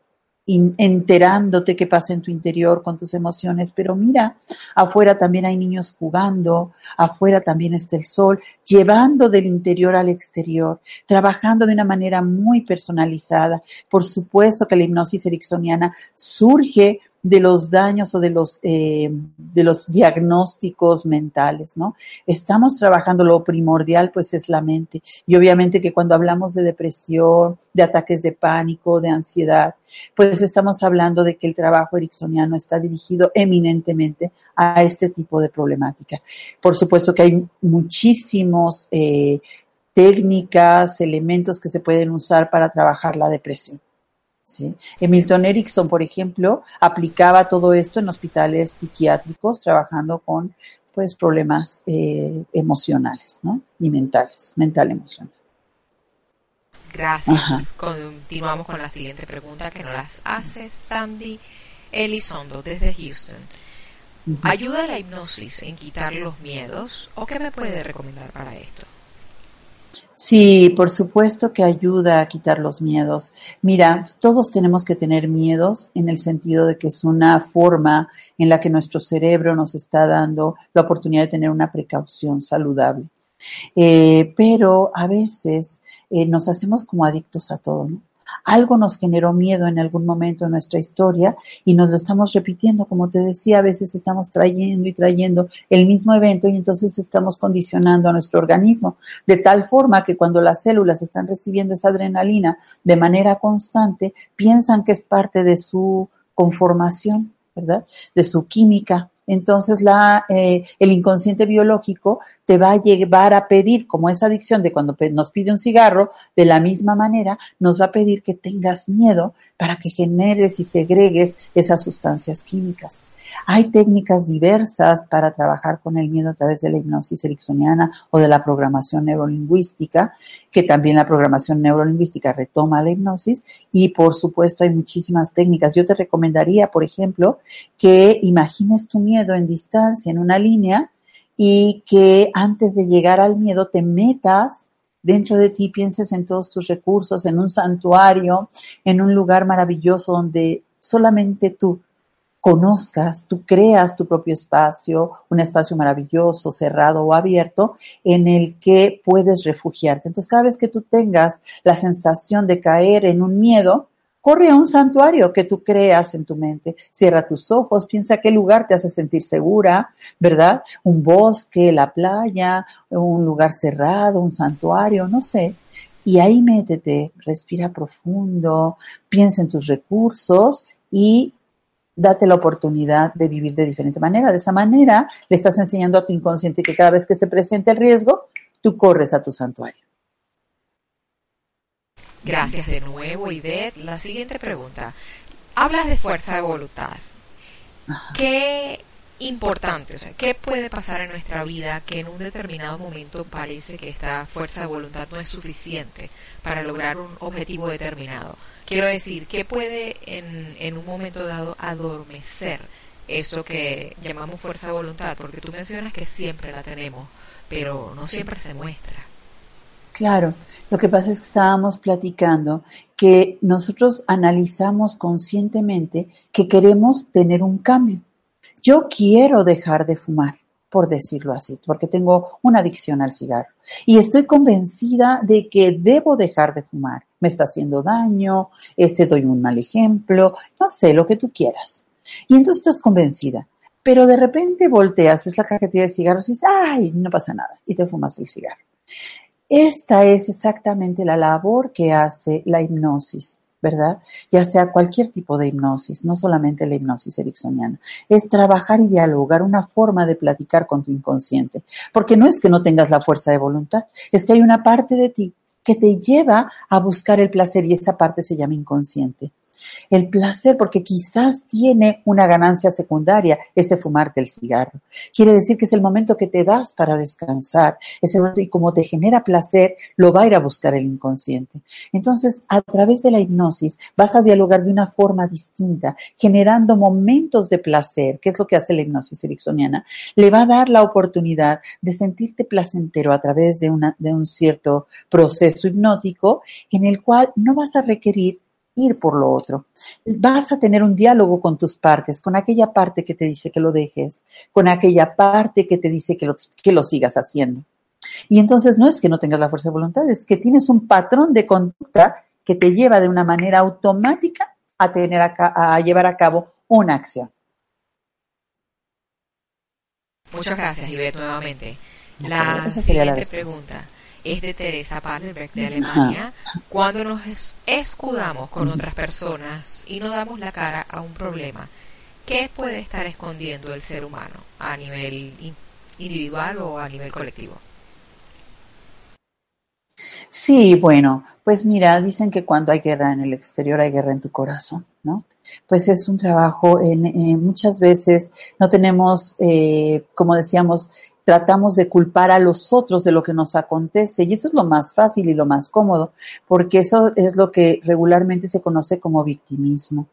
enterándote qué pasa en tu interior con tus emociones, pero mira, afuera también hay niños jugando, afuera también está el sol, llevando del interior al exterior, trabajando de una manera muy personalizada. Por supuesto que la hipnosis ericksoniana surge de los daños o de los, eh, de los diagnósticos mentales, ¿no? Estamos trabajando lo primordial, pues es la mente. Y obviamente que cuando hablamos de depresión, de ataques de pánico, de ansiedad, pues estamos hablando de que el trabajo ericksoniano está dirigido eminentemente a este tipo de problemática. Por supuesto que hay muchísimos eh, técnicas, elementos que se pueden usar para trabajar la depresión. ¿Sí? Erickson, por ejemplo, aplicaba todo esto en hospitales psiquiátricos, trabajando con pues problemas eh, emocionales, ¿no? Y mentales, mental emocional. Gracias. Continuamos con la siguiente pregunta que nos las hace Sandy Elizondo desde Houston. ¿Ayuda la hipnosis en quitar los miedos o qué me puede recomendar para esto? Sí, por supuesto que ayuda a quitar los miedos. Mira, todos tenemos que tener miedos en el sentido de que es una forma en la que nuestro cerebro nos está dando la oportunidad de tener una precaución saludable. Eh, pero a veces eh, nos hacemos como adictos a todo, ¿no? Algo nos generó miedo en algún momento en nuestra historia y nos lo estamos repitiendo. Como te decía, a veces estamos trayendo y trayendo el mismo evento y entonces estamos condicionando a nuestro organismo de tal forma que cuando las células están recibiendo esa adrenalina de manera constante, piensan que es parte de su conformación, ¿verdad? De su química entonces la, eh, el inconsciente biológico te va a llevar a pedir, como esa adicción de cuando nos pide un cigarro, de la misma manera nos va a pedir que tengas miedo para que generes y segregues esas sustancias químicas. Hay técnicas diversas para trabajar con el miedo a través de la hipnosis ericksoniana o de la programación neurolingüística, que también la programación neurolingüística retoma la hipnosis y por supuesto hay muchísimas técnicas. Yo te recomendaría, por ejemplo, que imagines tu miedo en distancia, en una línea, y que antes de llegar al miedo te metas dentro de ti, pienses en todos tus recursos, en un santuario, en un lugar maravilloso donde solamente tú conozcas, tú creas tu propio espacio, un espacio maravilloso, cerrado o abierto, en el que puedes refugiarte. Entonces, cada vez que tú tengas la sensación de caer en un miedo, corre a un santuario que tú creas en tu mente. Cierra tus ojos, piensa qué lugar te hace sentir segura, ¿verdad? Un bosque, la playa, un lugar cerrado, un santuario, no sé. Y ahí métete, respira profundo, piensa en tus recursos y date la oportunidad de vivir de diferente manera. De esa manera le estás enseñando a tu inconsciente que cada vez que se presente el riesgo, tú corres a tu santuario. Gracias de nuevo, Ivette. La siguiente pregunta. Hablas de fuerza de voluntad. ¿Qué importante, o sea, qué puede pasar en nuestra vida que en un determinado momento parece que esta fuerza de voluntad no es suficiente para lograr un objetivo determinado? Quiero decir, ¿qué puede en, en un momento dado adormecer eso que llamamos fuerza de voluntad? Porque tú mencionas que siempre la tenemos, pero no siempre se muestra. Claro, lo que pasa es que estábamos platicando que nosotros analizamos conscientemente que queremos tener un cambio. Yo quiero dejar de fumar por decirlo así, porque tengo una adicción al cigarro. Y estoy convencida de que debo dejar de fumar. Me está haciendo daño, este doy un mal ejemplo, no sé, lo que tú quieras. Y entonces estás convencida. pero de repente volteas, ves la cajetilla de cigarros y dices, ay, no pasa nada, y te fumas el cigarro. Esta es exactamente la labor que hace la hipnosis. ¿Verdad? Ya sea cualquier tipo de hipnosis, no solamente la hipnosis ericksoniana. Es trabajar y dialogar, una forma de platicar con tu inconsciente. Porque no es que no tengas la fuerza de voluntad, es que hay una parte de ti que te lleva a buscar el placer y esa parte se llama inconsciente. El placer, porque quizás tiene una ganancia secundaria, ese fumarte el cigarro. Quiere decir que es el momento que te das para descansar. Es momento, y como te genera placer, lo va a ir a buscar el inconsciente. Entonces, a través de la hipnosis, vas a dialogar de una forma distinta, generando momentos de placer, que es lo que hace la hipnosis ericksoniana. Le va a dar la oportunidad de sentirte placentero a través de, una, de un cierto proceso hipnótico en el cual no vas a requerir ir por lo otro. Vas a tener un diálogo con tus partes, con aquella parte que te dice que lo dejes, con aquella parte que te dice que lo, que lo sigas haciendo. Y entonces no es que no tengas la fuerza de voluntad, es que tienes un patrón de conducta que te lleva de una manera automática a, tener a, a llevar a cabo una acción. Muchas gracias, Ivette, nuevamente. La siguiente pregunta es de Teresa Paderberg de Alemania, cuando nos escudamos con otras personas y no damos la cara a un problema, ¿qué puede estar escondiendo el ser humano a nivel individual o a nivel colectivo? Sí, bueno, pues mira, dicen que cuando hay guerra en el exterior hay guerra en tu corazón, ¿no? Pues es un trabajo, en, muchas veces no tenemos, eh, como decíamos, tratamos de culpar a los otros de lo que nos acontece y eso es lo más fácil y lo más cómodo, porque eso es lo que regularmente se conoce como victimismo.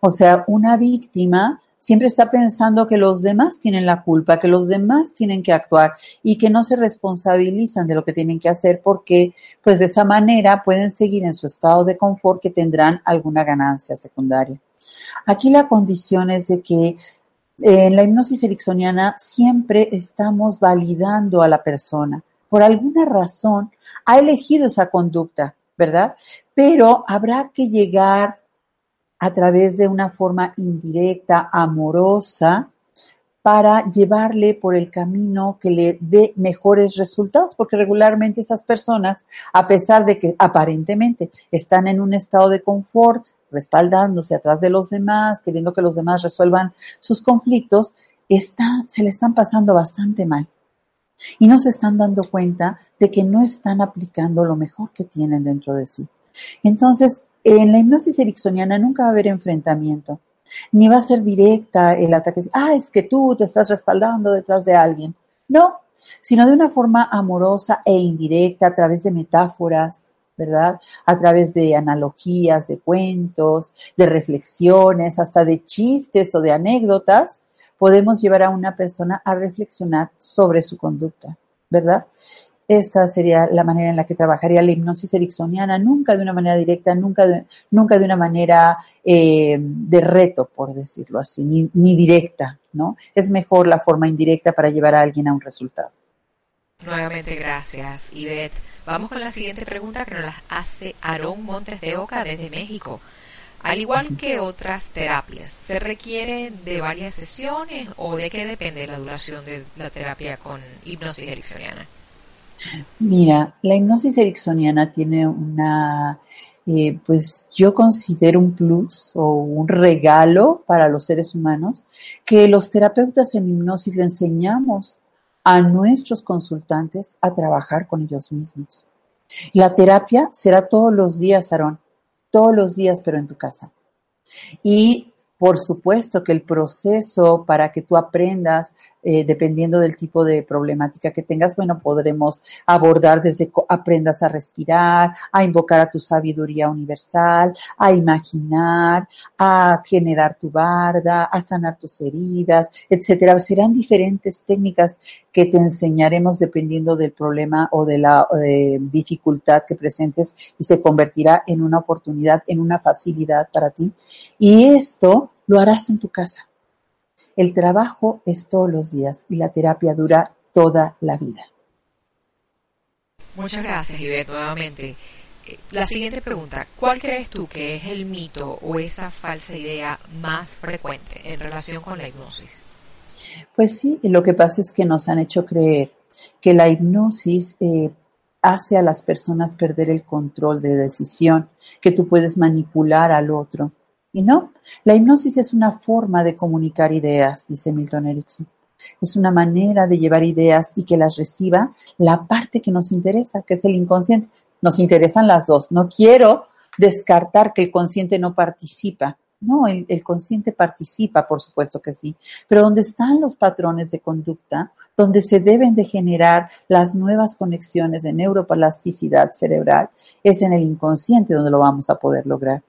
O sea, una víctima siempre está pensando que los demás tienen la culpa, que los demás tienen que actuar y que no se responsabilizan de lo que tienen que hacer porque pues de esa manera pueden seguir en su estado de confort que tendrán alguna ganancia secundaria. Aquí la condición es de que en la hipnosis ericksoniana siempre estamos validando a la persona. Por alguna razón ha elegido esa conducta, ¿verdad? Pero habrá que llegar a través de una forma indirecta, amorosa, para llevarle por el camino que le dé mejores resultados, porque regularmente esas personas, a pesar de que aparentemente están en un estado de confort, respaldándose atrás de los demás, queriendo que los demás resuelvan sus conflictos, se le están pasando bastante mal. Y no se están dando cuenta de que no están aplicando lo mejor que tienen dentro de sí. Entonces, en la hipnosis ericksoniana nunca va a haber enfrentamiento, ni va a ser directa el ataque. Ah, es que tú te estás respaldando detrás de alguien. No, sino de una forma amorosa e indirecta a través de metáforas, ¿verdad? A través de analogías, de cuentos, de reflexiones, hasta de chistes o de anécdotas, podemos llevar a una persona a reflexionar sobre su conducta, ¿verdad? Esta sería la manera en la que trabajaría la hipnosis ericksoniana, nunca de una manera directa, nunca de, nunca de una manera eh, de reto, por decirlo así, ni, ni directa, ¿no? Es mejor la forma indirecta para llevar a alguien a un resultado. Nuevamente gracias, Ivette. Vamos con la siguiente pregunta que nos la hace Aarón Montes de Oca desde México. Al igual que otras terapias, ¿se requiere de varias sesiones o de qué depende la duración de la terapia con hipnosis ericksoniana? Mira, la hipnosis ericksoniana tiene una, eh, pues yo considero un plus o un regalo para los seres humanos que los terapeutas en hipnosis le enseñamos a nuestros consultantes a trabajar con ellos mismos. La terapia será todos los días, Aarón, todos los días, pero en tu casa. Y por supuesto que el proceso para que tú aprendas, eh, dependiendo del tipo de problemática que tengas, bueno, podremos abordar desde aprendas a respirar, a invocar a tu sabiduría universal, a imaginar, a generar tu barda, a sanar tus heridas, etcétera. Serán diferentes técnicas que te enseñaremos dependiendo del problema o de la eh, dificultad que presentes y se convertirá en una oportunidad, en una facilidad para ti. Y esto lo harás en tu casa. El trabajo es todos los días y la terapia dura toda la vida. Muchas gracias, Ivette, nuevamente. Eh, la siguiente pregunta, ¿cuál crees tú que es el mito o esa falsa idea más frecuente en relación con la hipnosis? Pues sí, lo que pasa es que nos han hecho creer que la hipnosis eh, hace a las personas perder el control de decisión, que tú puedes manipular al otro. Y no, la hipnosis es una forma de comunicar ideas, dice Milton Erickson. Es una manera de llevar ideas y que las reciba la parte que nos interesa, que es el inconsciente. Nos interesan las dos. No quiero descartar que el consciente no participa. No, el, consciente participa, por supuesto que sí. Pero donde están los patrones de conducta, donde se deben de generar las nuevas conexiones de neuroplasticidad cerebral, es en el inconsciente donde lo vamos a poder lograr.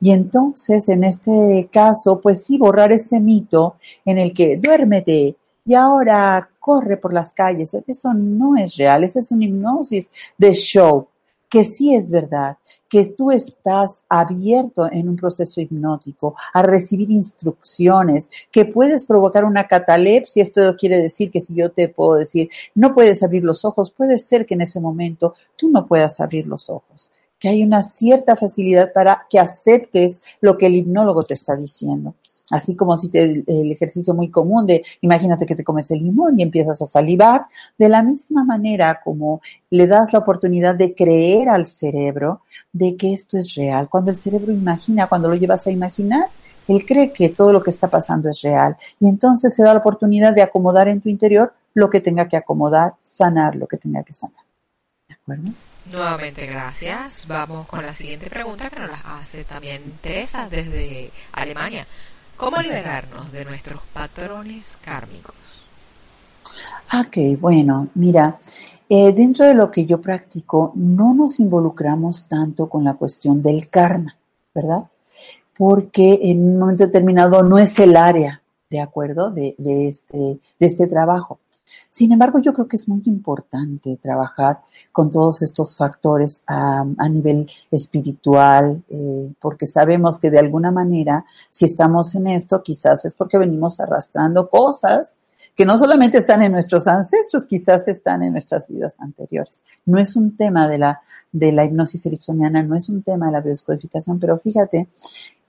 Y entonces, en este caso, pues sí, borrar ese mito en el que duérmete y ahora corre por las calles. Eso no es real, esa es una hipnosis de show que sí es verdad, que tú estás abierto en un proceso hipnótico a recibir instrucciones, que puedes provocar una catalepsia, esto quiere decir que si yo te puedo decir, no puedes abrir los ojos, puede ser que en ese momento tú no puedas abrir los ojos, hay una cierta facilidad para que aceptes lo que el hipnólogo te está diciendo. Así como si te, el ejercicio muy común de, imagínate que te comes el limón y empiezas a salivar, de la misma manera como le das la oportunidad de creer al cerebro de que esto es real. Cuando el cerebro imagina, cuando lo llevas a imaginar, él cree que todo lo que está pasando es real. Y entonces se da la oportunidad de acomodar en tu interior lo que tenga que acomodar, sanar lo que tenga que sanar. ¿De acuerdo? Nuevamente, gracias. Vamos con la siguiente pregunta que nos la hace también Teresa desde Alemania. ¿Cómo liberarnos de nuestros patrones kármicos? Ok, bueno, mira, eh, dentro de lo que yo practico, no nos involucramos tanto con la cuestión del karma, ¿verdad? Porque en un momento determinado no es el área, ¿de acuerdo? De, de, este, de este trabajo. Sin embargo, yo creo que es muy importante trabajar con todos estos factores a, nivel espiritual, eh, porque sabemos que de alguna manera, si estamos en esto, quizás es porque venimos arrastrando cosas que no solamente están en nuestros ancestros, quizás están en nuestras vidas anteriores. No es un tema de la, de la hipnosis ericksoniana, no es un tema de la biodescodificación, pero fíjate,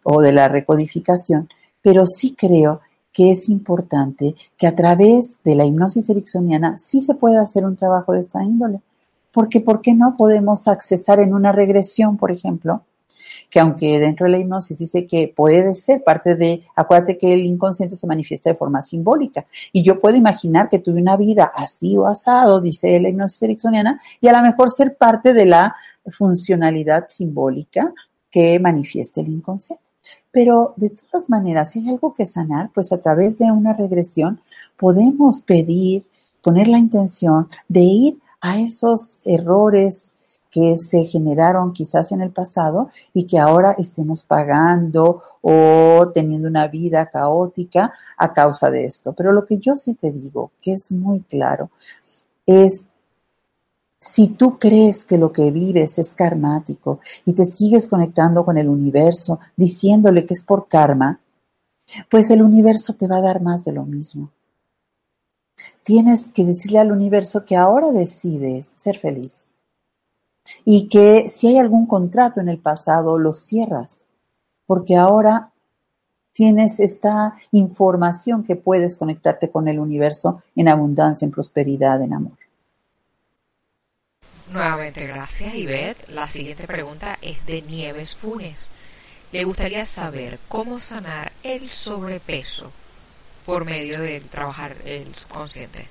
o de la recodificación, pero sí creo que es importante que a través de la hipnosis ericksoniana sí se pueda hacer un trabajo de esta índole. Porque, ¿por qué no podemos accesar en una regresión, por ejemplo? Que aunque dentro de la hipnosis dice que puede ser parte de, acuérdate que el inconsciente se manifiesta de forma simbólica. Y yo puedo imaginar que tuve una vida así o asado, dice la hipnosis ericksoniana, y a lo mejor ser parte de la funcionalidad simbólica que manifiesta el inconsciente. Pero de todas maneras, si hay algo que sanar, pues a través de una regresión podemos pedir, poner la intención de ir a esos errores que se generaron quizás en el pasado y que ahora estemos pagando o teniendo una vida caótica a causa de esto. Pero lo que yo sí te digo, que es muy claro, es si tú crees que lo que vives es karmático y te sigues conectando con el universo diciéndole que es por karma, pues el universo te va a dar más de lo mismo. Tienes que decirle al universo que ahora decides ser feliz y que si hay algún contrato en el pasado lo cierras, porque ahora tienes esta información que puedes conectarte con el universo en abundancia, en prosperidad, en amor. Nuevamente, gracias, Ivette. La siguiente pregunta es de Nieves Funes. Le gustaría saber cómo sanar el sobrepeso por medio de trabajar el subconsciente.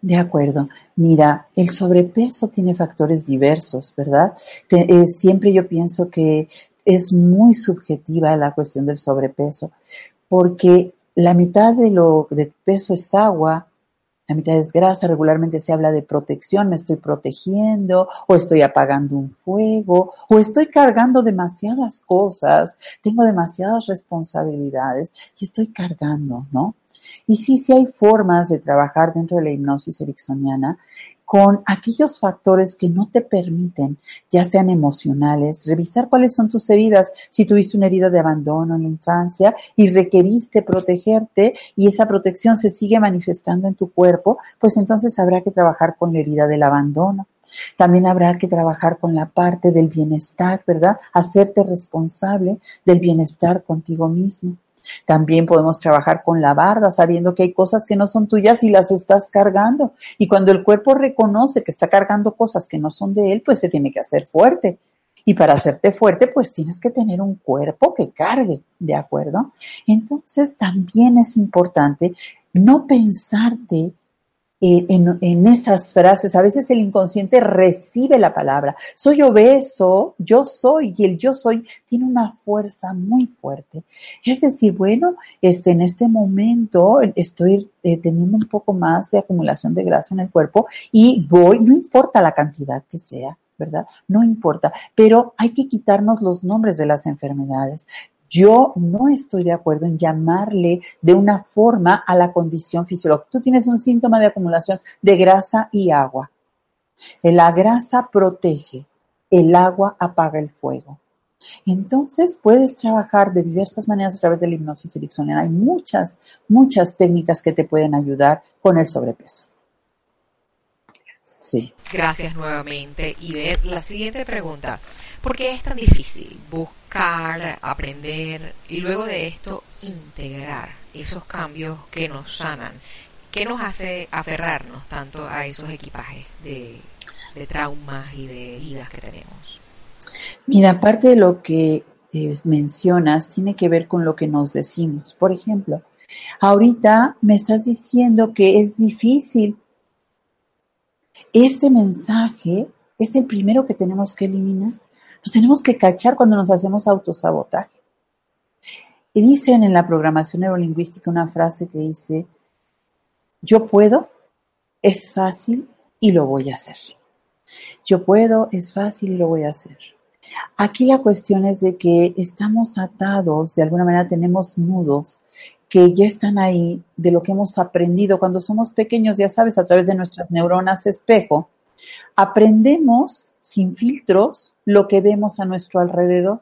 De acuerdo. Mira, el sobrepeso tiene factores diversos, ¿verdad? Eh, siempre yo pienso que es muy subjetiva la cuestión del sobrepeso, porque la mitad de lo de peso es agua, la mitad es regularmente se habla de protección, me estoy protegiendo, o estoy apagando un fuego, o estoy cargando demasiadas cosas, tengo demasiadas responsabilidades y estoy cargando, ¿no? Y sí, sí hay formas de trabajar dentro de la hipnosis ericksoniana con aquellos factores que no te permiten, ya sean emocionales, revisar cuáles son tus heridas, si tuviste una herida de abandono en la infancia y requeriste protegerte y esa protección se sigue manifestando en tu cuerpo, pues entonces habrá que trabajar con la herida del abandono. También habrá que trabajar con la parte del bienestar, ¿verdad? Hacerte responsable del bienestar contigo mismo. También podemos trabajar con la barda, sabiendo que hay cosas que no son tuyas y las estás cargando. Y cuando el cuerpo reconoce que está cargando cosas que no son de él, pues se tiene que hacer fuerte. Y para hacerte fuerte, pues tienes que tener un cuerpo que cargue, ¿de acuerdo? Entonces también es importante no pensarte en, esas frases. A veces el inconsciente recibe la palabra. Soy obeso, yo soy, y el yo soy tiene una fuerza muy fuerte. Es decir, bueno, este, en este momento estoy eh, teniendo un poco más de acumulación de grasa en el cuerpo y voy, no importa la cantidad que sea, ¿verdad? No importa, pero hay que quitarnos los nombres de las enfermedades. Yo no estoy de acuerdo en llamarle de una forma a la condición fisiológica. Tú tienes un síntoma de acumulación de grasa y agua. La grasa protege, el agua apaga el fuego. Entonces puedes trabajar de diversas maneras a través de la hipnosis ericksoniana. Hay muchas, muchas técnicas que te pueden ayudar con el sobrepeso. Sí. Gracias nuevamente. Y la siguiente pregunta. ¿Por qué es tan difícil buscar, aprender y luego de esto integrar esos cambios que nos sanan? ¿Qué nos hace aferrarnos tanto a esos equipajes de, traumas y de heridas que tenemos? Mira, aparte de lo que eh, mencionas, tiene que ver con lo que nos decimos. Por ejemplo, ahorita me estás diciendo que es difícil. Ese mensaje es el primero que tenemos que eliminar. Nos tenemos que cachar cuando nos hacemos autosabotaje. Y dicen en la programación neurolingüística una frase que dice, yo puedo, es fácil y lo voy a hacer. Yo puedo, es fácil y lo voy a hacer. Aquí la cuestión es de que estamos atados, de alguna manera tenemos nudos que ya están ahí de lo que hemos aprendido cuando somos pequeños, ya sabes, a través de nuestras neuronas espejo. Aprendemos sin filtros lo que vemos a nuestro alrededor.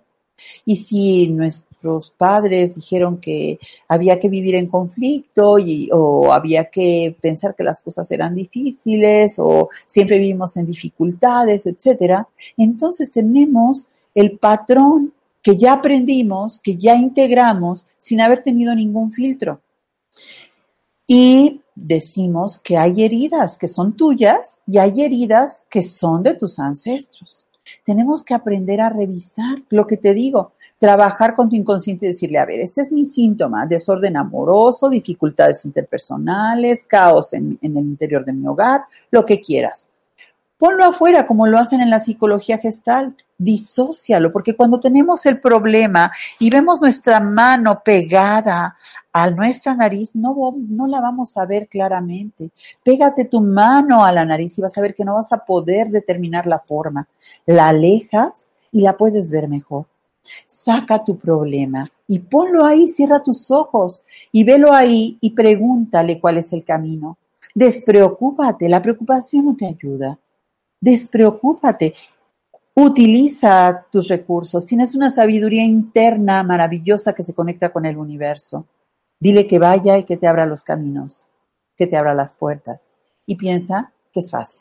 Y si nuestros padres dijeron que había que vivir en conflicto y, o había que pensar que las cosas eran difíciles o siempre vivimos en dificultades, etcétera, entonces tenemos el patrón que ya aprendimos, que ya integramos sin haber tenido ningún filtro. Y decimos que hay heridas que son tuyas y hay heridas que son de tus ancestros. Tenemos que aprender a revisar lo que te digo, trabajar con tu inconsciente y decirle, a ver, este es mi síntoma, desorden amoroso, dificultades interpersonales, caos en, en el interior de mi hogar, lo que quieras. Ponlo afuera como lo hacen en la psicología gestal disócialo, porque cuando tenemos el problema y vemos nuestra mano pegada a nuestra nariz, no, no la vamos a ver claramente. Pégate tu mano a la nariz y vas a ver que no vas a poder determinar la forma. La alejas y la puedes ver mejor. Saca tu problema y ponlo ahí, cierra tus ojos y velo ahí y pregúntale cuál es el camino. Despreocúpate, la preocupación no te ayuda. Despreocúpate Utiliza tus recursos. Tienes una sabiduría interna maravillosa que se conecta con el universo. Dile que vaya y que te abra los caminos, que te abra las puertas. Y piensa que es fácil.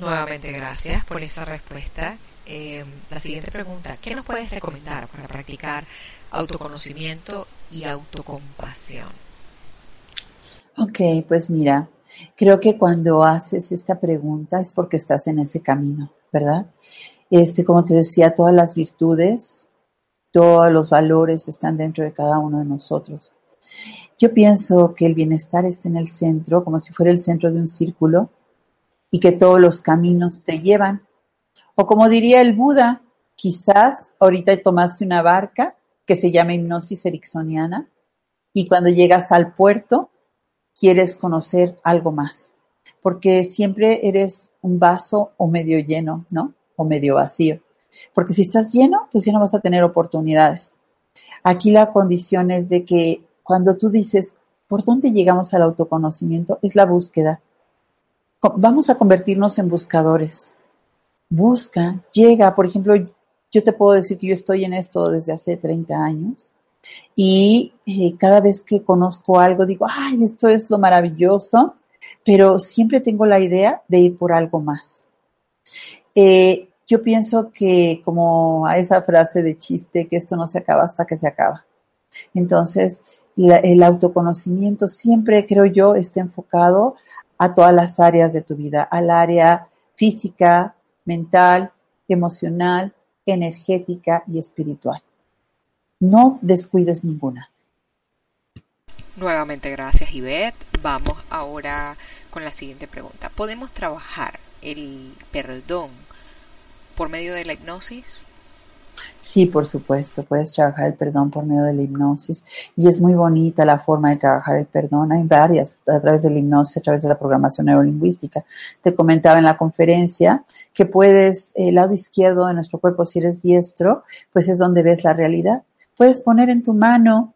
Nuevamente, gracias por esa respuesta. Eh, la siguiente pregunta, ¿qué nos puedes recomendar para practicar autoconocimiento y autocompasión? Ok, pues mira, creo que cuando haces esta pregunta es porque estás en ese camino ¿verdad? Este, como te decía, todas las virtudes, todos los valores están dentro de cada uno de nosotros. Yo pienso que el bienestar está en el centro, como si fuera el centro de un círculo, y que todos los caminos te llevan. O como diría el Buda, quizás ahorita tomaste una barca que se llama hipnosis ericksoniana, y cuando llegas al puerto quieres conocer algo más, porque siempre eres un vaso o medio lleno, ¿no? O medio vacío. Porque si estás lleno, pues ya no vas a tener oportunidades. Aquí la condición es de que cuando tú dices, ¿por dónde llegamos al autoconocimiento? Es la búsqueda. Vamos a convertirnos en buscadores. Busca, llega, por ejemplo, yo te puedo decir que yo estoy en esto desde hace 30 años y eh, cada vez que conozco algo digo, ay, esto es lo maravilloso pero siempre tengo la idea de ir por algo más. Eh, yo pienso que como a esa frase de chiste, que esto no se acaba hasta que se acaba. Entonces, el autoconocimiento siempre, creo yo, está enfocado a todas las áreas de tu vida, al área física, mental, emocional, energética y espiritual. No descuides ninguna. Nuevamente gracias Ivette. Vamos ahora con la siguiente pregunta. ¿Podemos trabajar el perdón por medio de la hipnosis? Sí, por supuesto, puedes trabajar el perdón por medio de la hipnosis y es muy bonita la forma de trabajar el perdón. Hay varias, a través de la hipnosis, a través de la programación neurolingüística. Te comentaba en la conferencia que puedes, el lado izquierdo de nuestro cuerpo, si eres diestro, pues es donde ves la realidad. Puedes poner en tu mano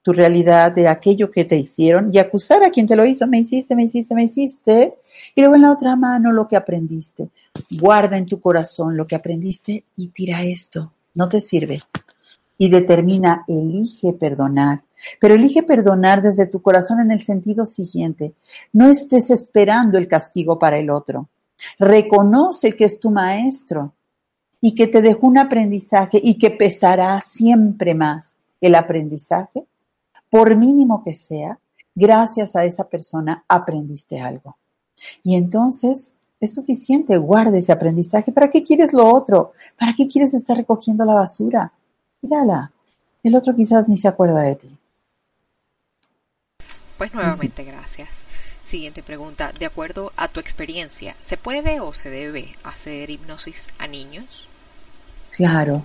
tu realidad de aquello que te hicieron y acusar a quien te lo hizo, me hiciste, me hiciste, me hiciste, y luego en la otra mano lo que aprendiste. Guarda en tu corazón lo que aprendiste y tira esto, no te sirve. Y determina, elige perdonar, pero elige perdonar desde tu corazón en el sentido siguiente, no estés esperando el castigo para el otro. Reconoce que es tu maestro y que te dejó un aprendizaje y que pesará siempre más el aprendizaje por mínimo que sea, gracias a esa persona aprendiste algo. Y entonces es suficiente, guarda ese aprendizaje. ¿Para qué quieres lo otro? ¿Para qué quieres estar recogiendo la basura? Mírala, el otro quizás ni se acuerda de ti. Pues nuevamente, gracias. Siguiente pregunta. De acuerdo a tu experiencia, ¿se puede o se debe hacer hipnosis a niños? Claro.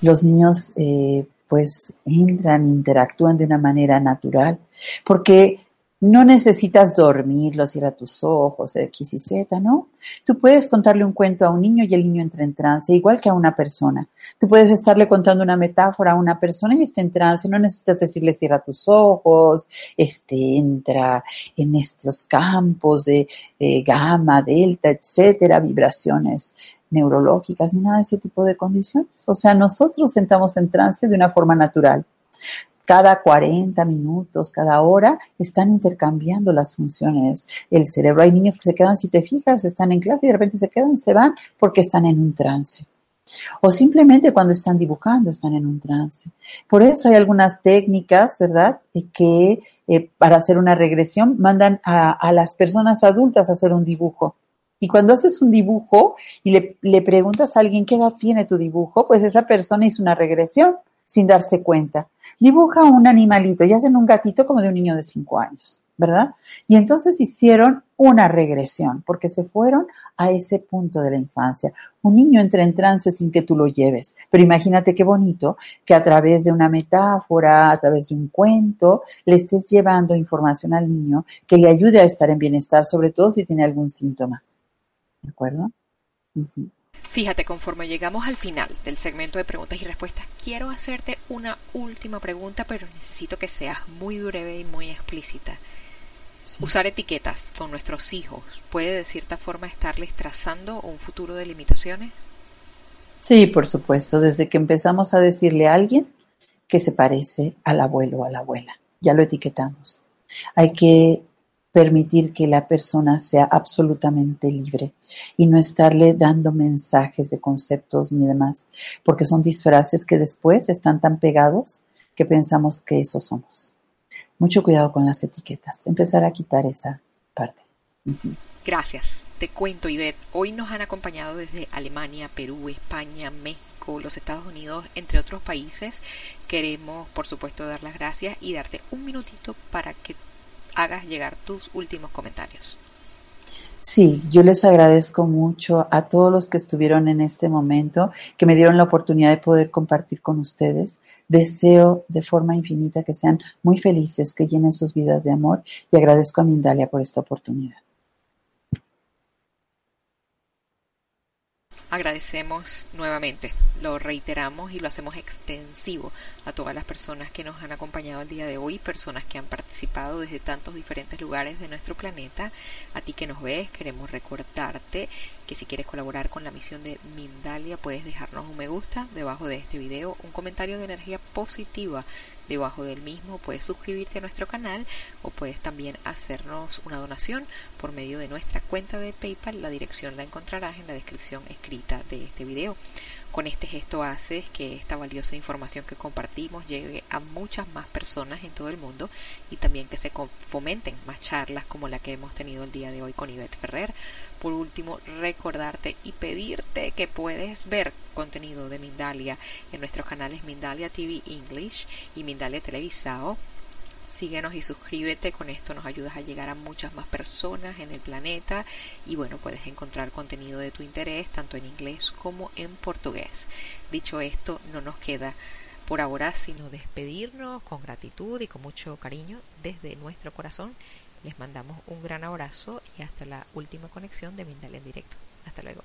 Los niños eh, pues entran, interactúan de una manera natural, porque no necesitas dormirlos, ir a tus ojos, X y Z, ¿no? Tú puedes contarle un cuento a un niño y el niño entra en trance, igual que a una persona. Tú puedes estarle contando una metáfora a una persona y está en trance, no necesitas decirle cierra tus ojos, este, entra en estos campos de, de gamma, delta, etcétera, vibraciones neurológicas ni nada de ese tipo de condiciones. O sea, nosotros entramos en trance de una forma natural. Cada 40 minutos, cada hora, están intercambiando las funciones. El cerebro, hay niños que se quedan, si te fijas, están en clase y de repente se quedan, se van porque están en un trance. O simplemente cuando están dibujando están en un trance. Por eso hay algunas técnicas, ¿verdad?, que eh, para hacer una regresión mandan a, a las personas adultas a hacer un dibujo y cuando haces un dibujo y le, le, preguntas a alguien qué edad tiene tu dibujo, pues esa persona hizo una regresión sin darse cuenta. Dibuja un animalito y hacen un gatito como de un niño de cinco años, ¿verdad? Y entonces hicieron una regresión porque se fueron a ese punto de la infancia. Un niño entra en trance sin que tú lo lleves, pero imagínate qué bonito que a través de una metáfora, a través de un cuento, le estés llevando información al niño que le ayude a estar en bienestar, sobre todo si tiene algún síntoma. ¿De acuerdo? Fíjate, conforme llegamos al final del segmento de preguntas y respuestas, quiero hacerte una última pregunta, pero necesito que seas muy breve y muy explícita. Usar etiquetas con nuestros hijos puede de cierta forma estarles trazando un futuro de limitaciones. Sí, por supuesto, desde que empezamos a decirle a alguien que se parece al abuelo o a la abuela, ya lo etiquetamos. Hay que permitir que la persona sea absolutamente libre y no estarle dando mensajes de conceptos ni demás, porque son disfraces que después están tan pegados que pensamos que eso somos. Mucho cuidado con las etiquetas, empezar a quitar esa parte. Gracias. Te cuento, Ivette, hoy nos han acompañado desde Alemania, Perú, España, México, los Estados Unidos, entre otros países. Queremos, por supuesto, dar las gracias y darte un minutito para que hagas llegar tus últimos comentarios. Sí, yo les agradezco mucho a todos los que estuvieron en este momento, que me dieron la oportunidad de poder compartir con ustedes. Deseo de forma infinita que sean muy felices, que llenen sus vidas de amor y agradezco a Mindalia por esta oportunidad. Agradecemos nuevamente, lo reiteramos y lo hacemos extensivo a todas las personas que nos han acompañado el día de hoy, personas que han participado desde tantos diferentes lugares de nuestro planeta. A ti que nos ves, queremos recordarte que si quieres colaborar con la misión de Mindalia puedes dejarnos un me gusta debajo de este video, un comentario de energía positiva debajo del mismo, puedes suscribirte a nuestro canal o puedes también hacernos una donación por medio de nuestra cuenta de PayPal. La dirección la encontrarás en la descripción escrita de este video. Con este compartes, esto hace que esta valiosa información que compartimos llegue a muchas más personas en todo el mundo y también que se fomenten más charlas como la que hemos tenido el día de hoy con Ivette Ferrer. Por último, recordarte y pedirte que puedes ver contenido de Mindalia en nuestros canales Mindalia TV English y Mindalia Televisado Síguenos y suscríbete, con esto nos ayudas a llegar a muchas más personas en el planeta y bueno, puedes encontrar contenido de tu interés tanto en inglés como en portugués. Dicho esto, no nos queda por ahora sino despedirnos con gratitud y con mucho cariño desde nuestro corazón. Les mandamos un gran abrazo y hasta la última conexión de Mindal en directo. Hasta luego.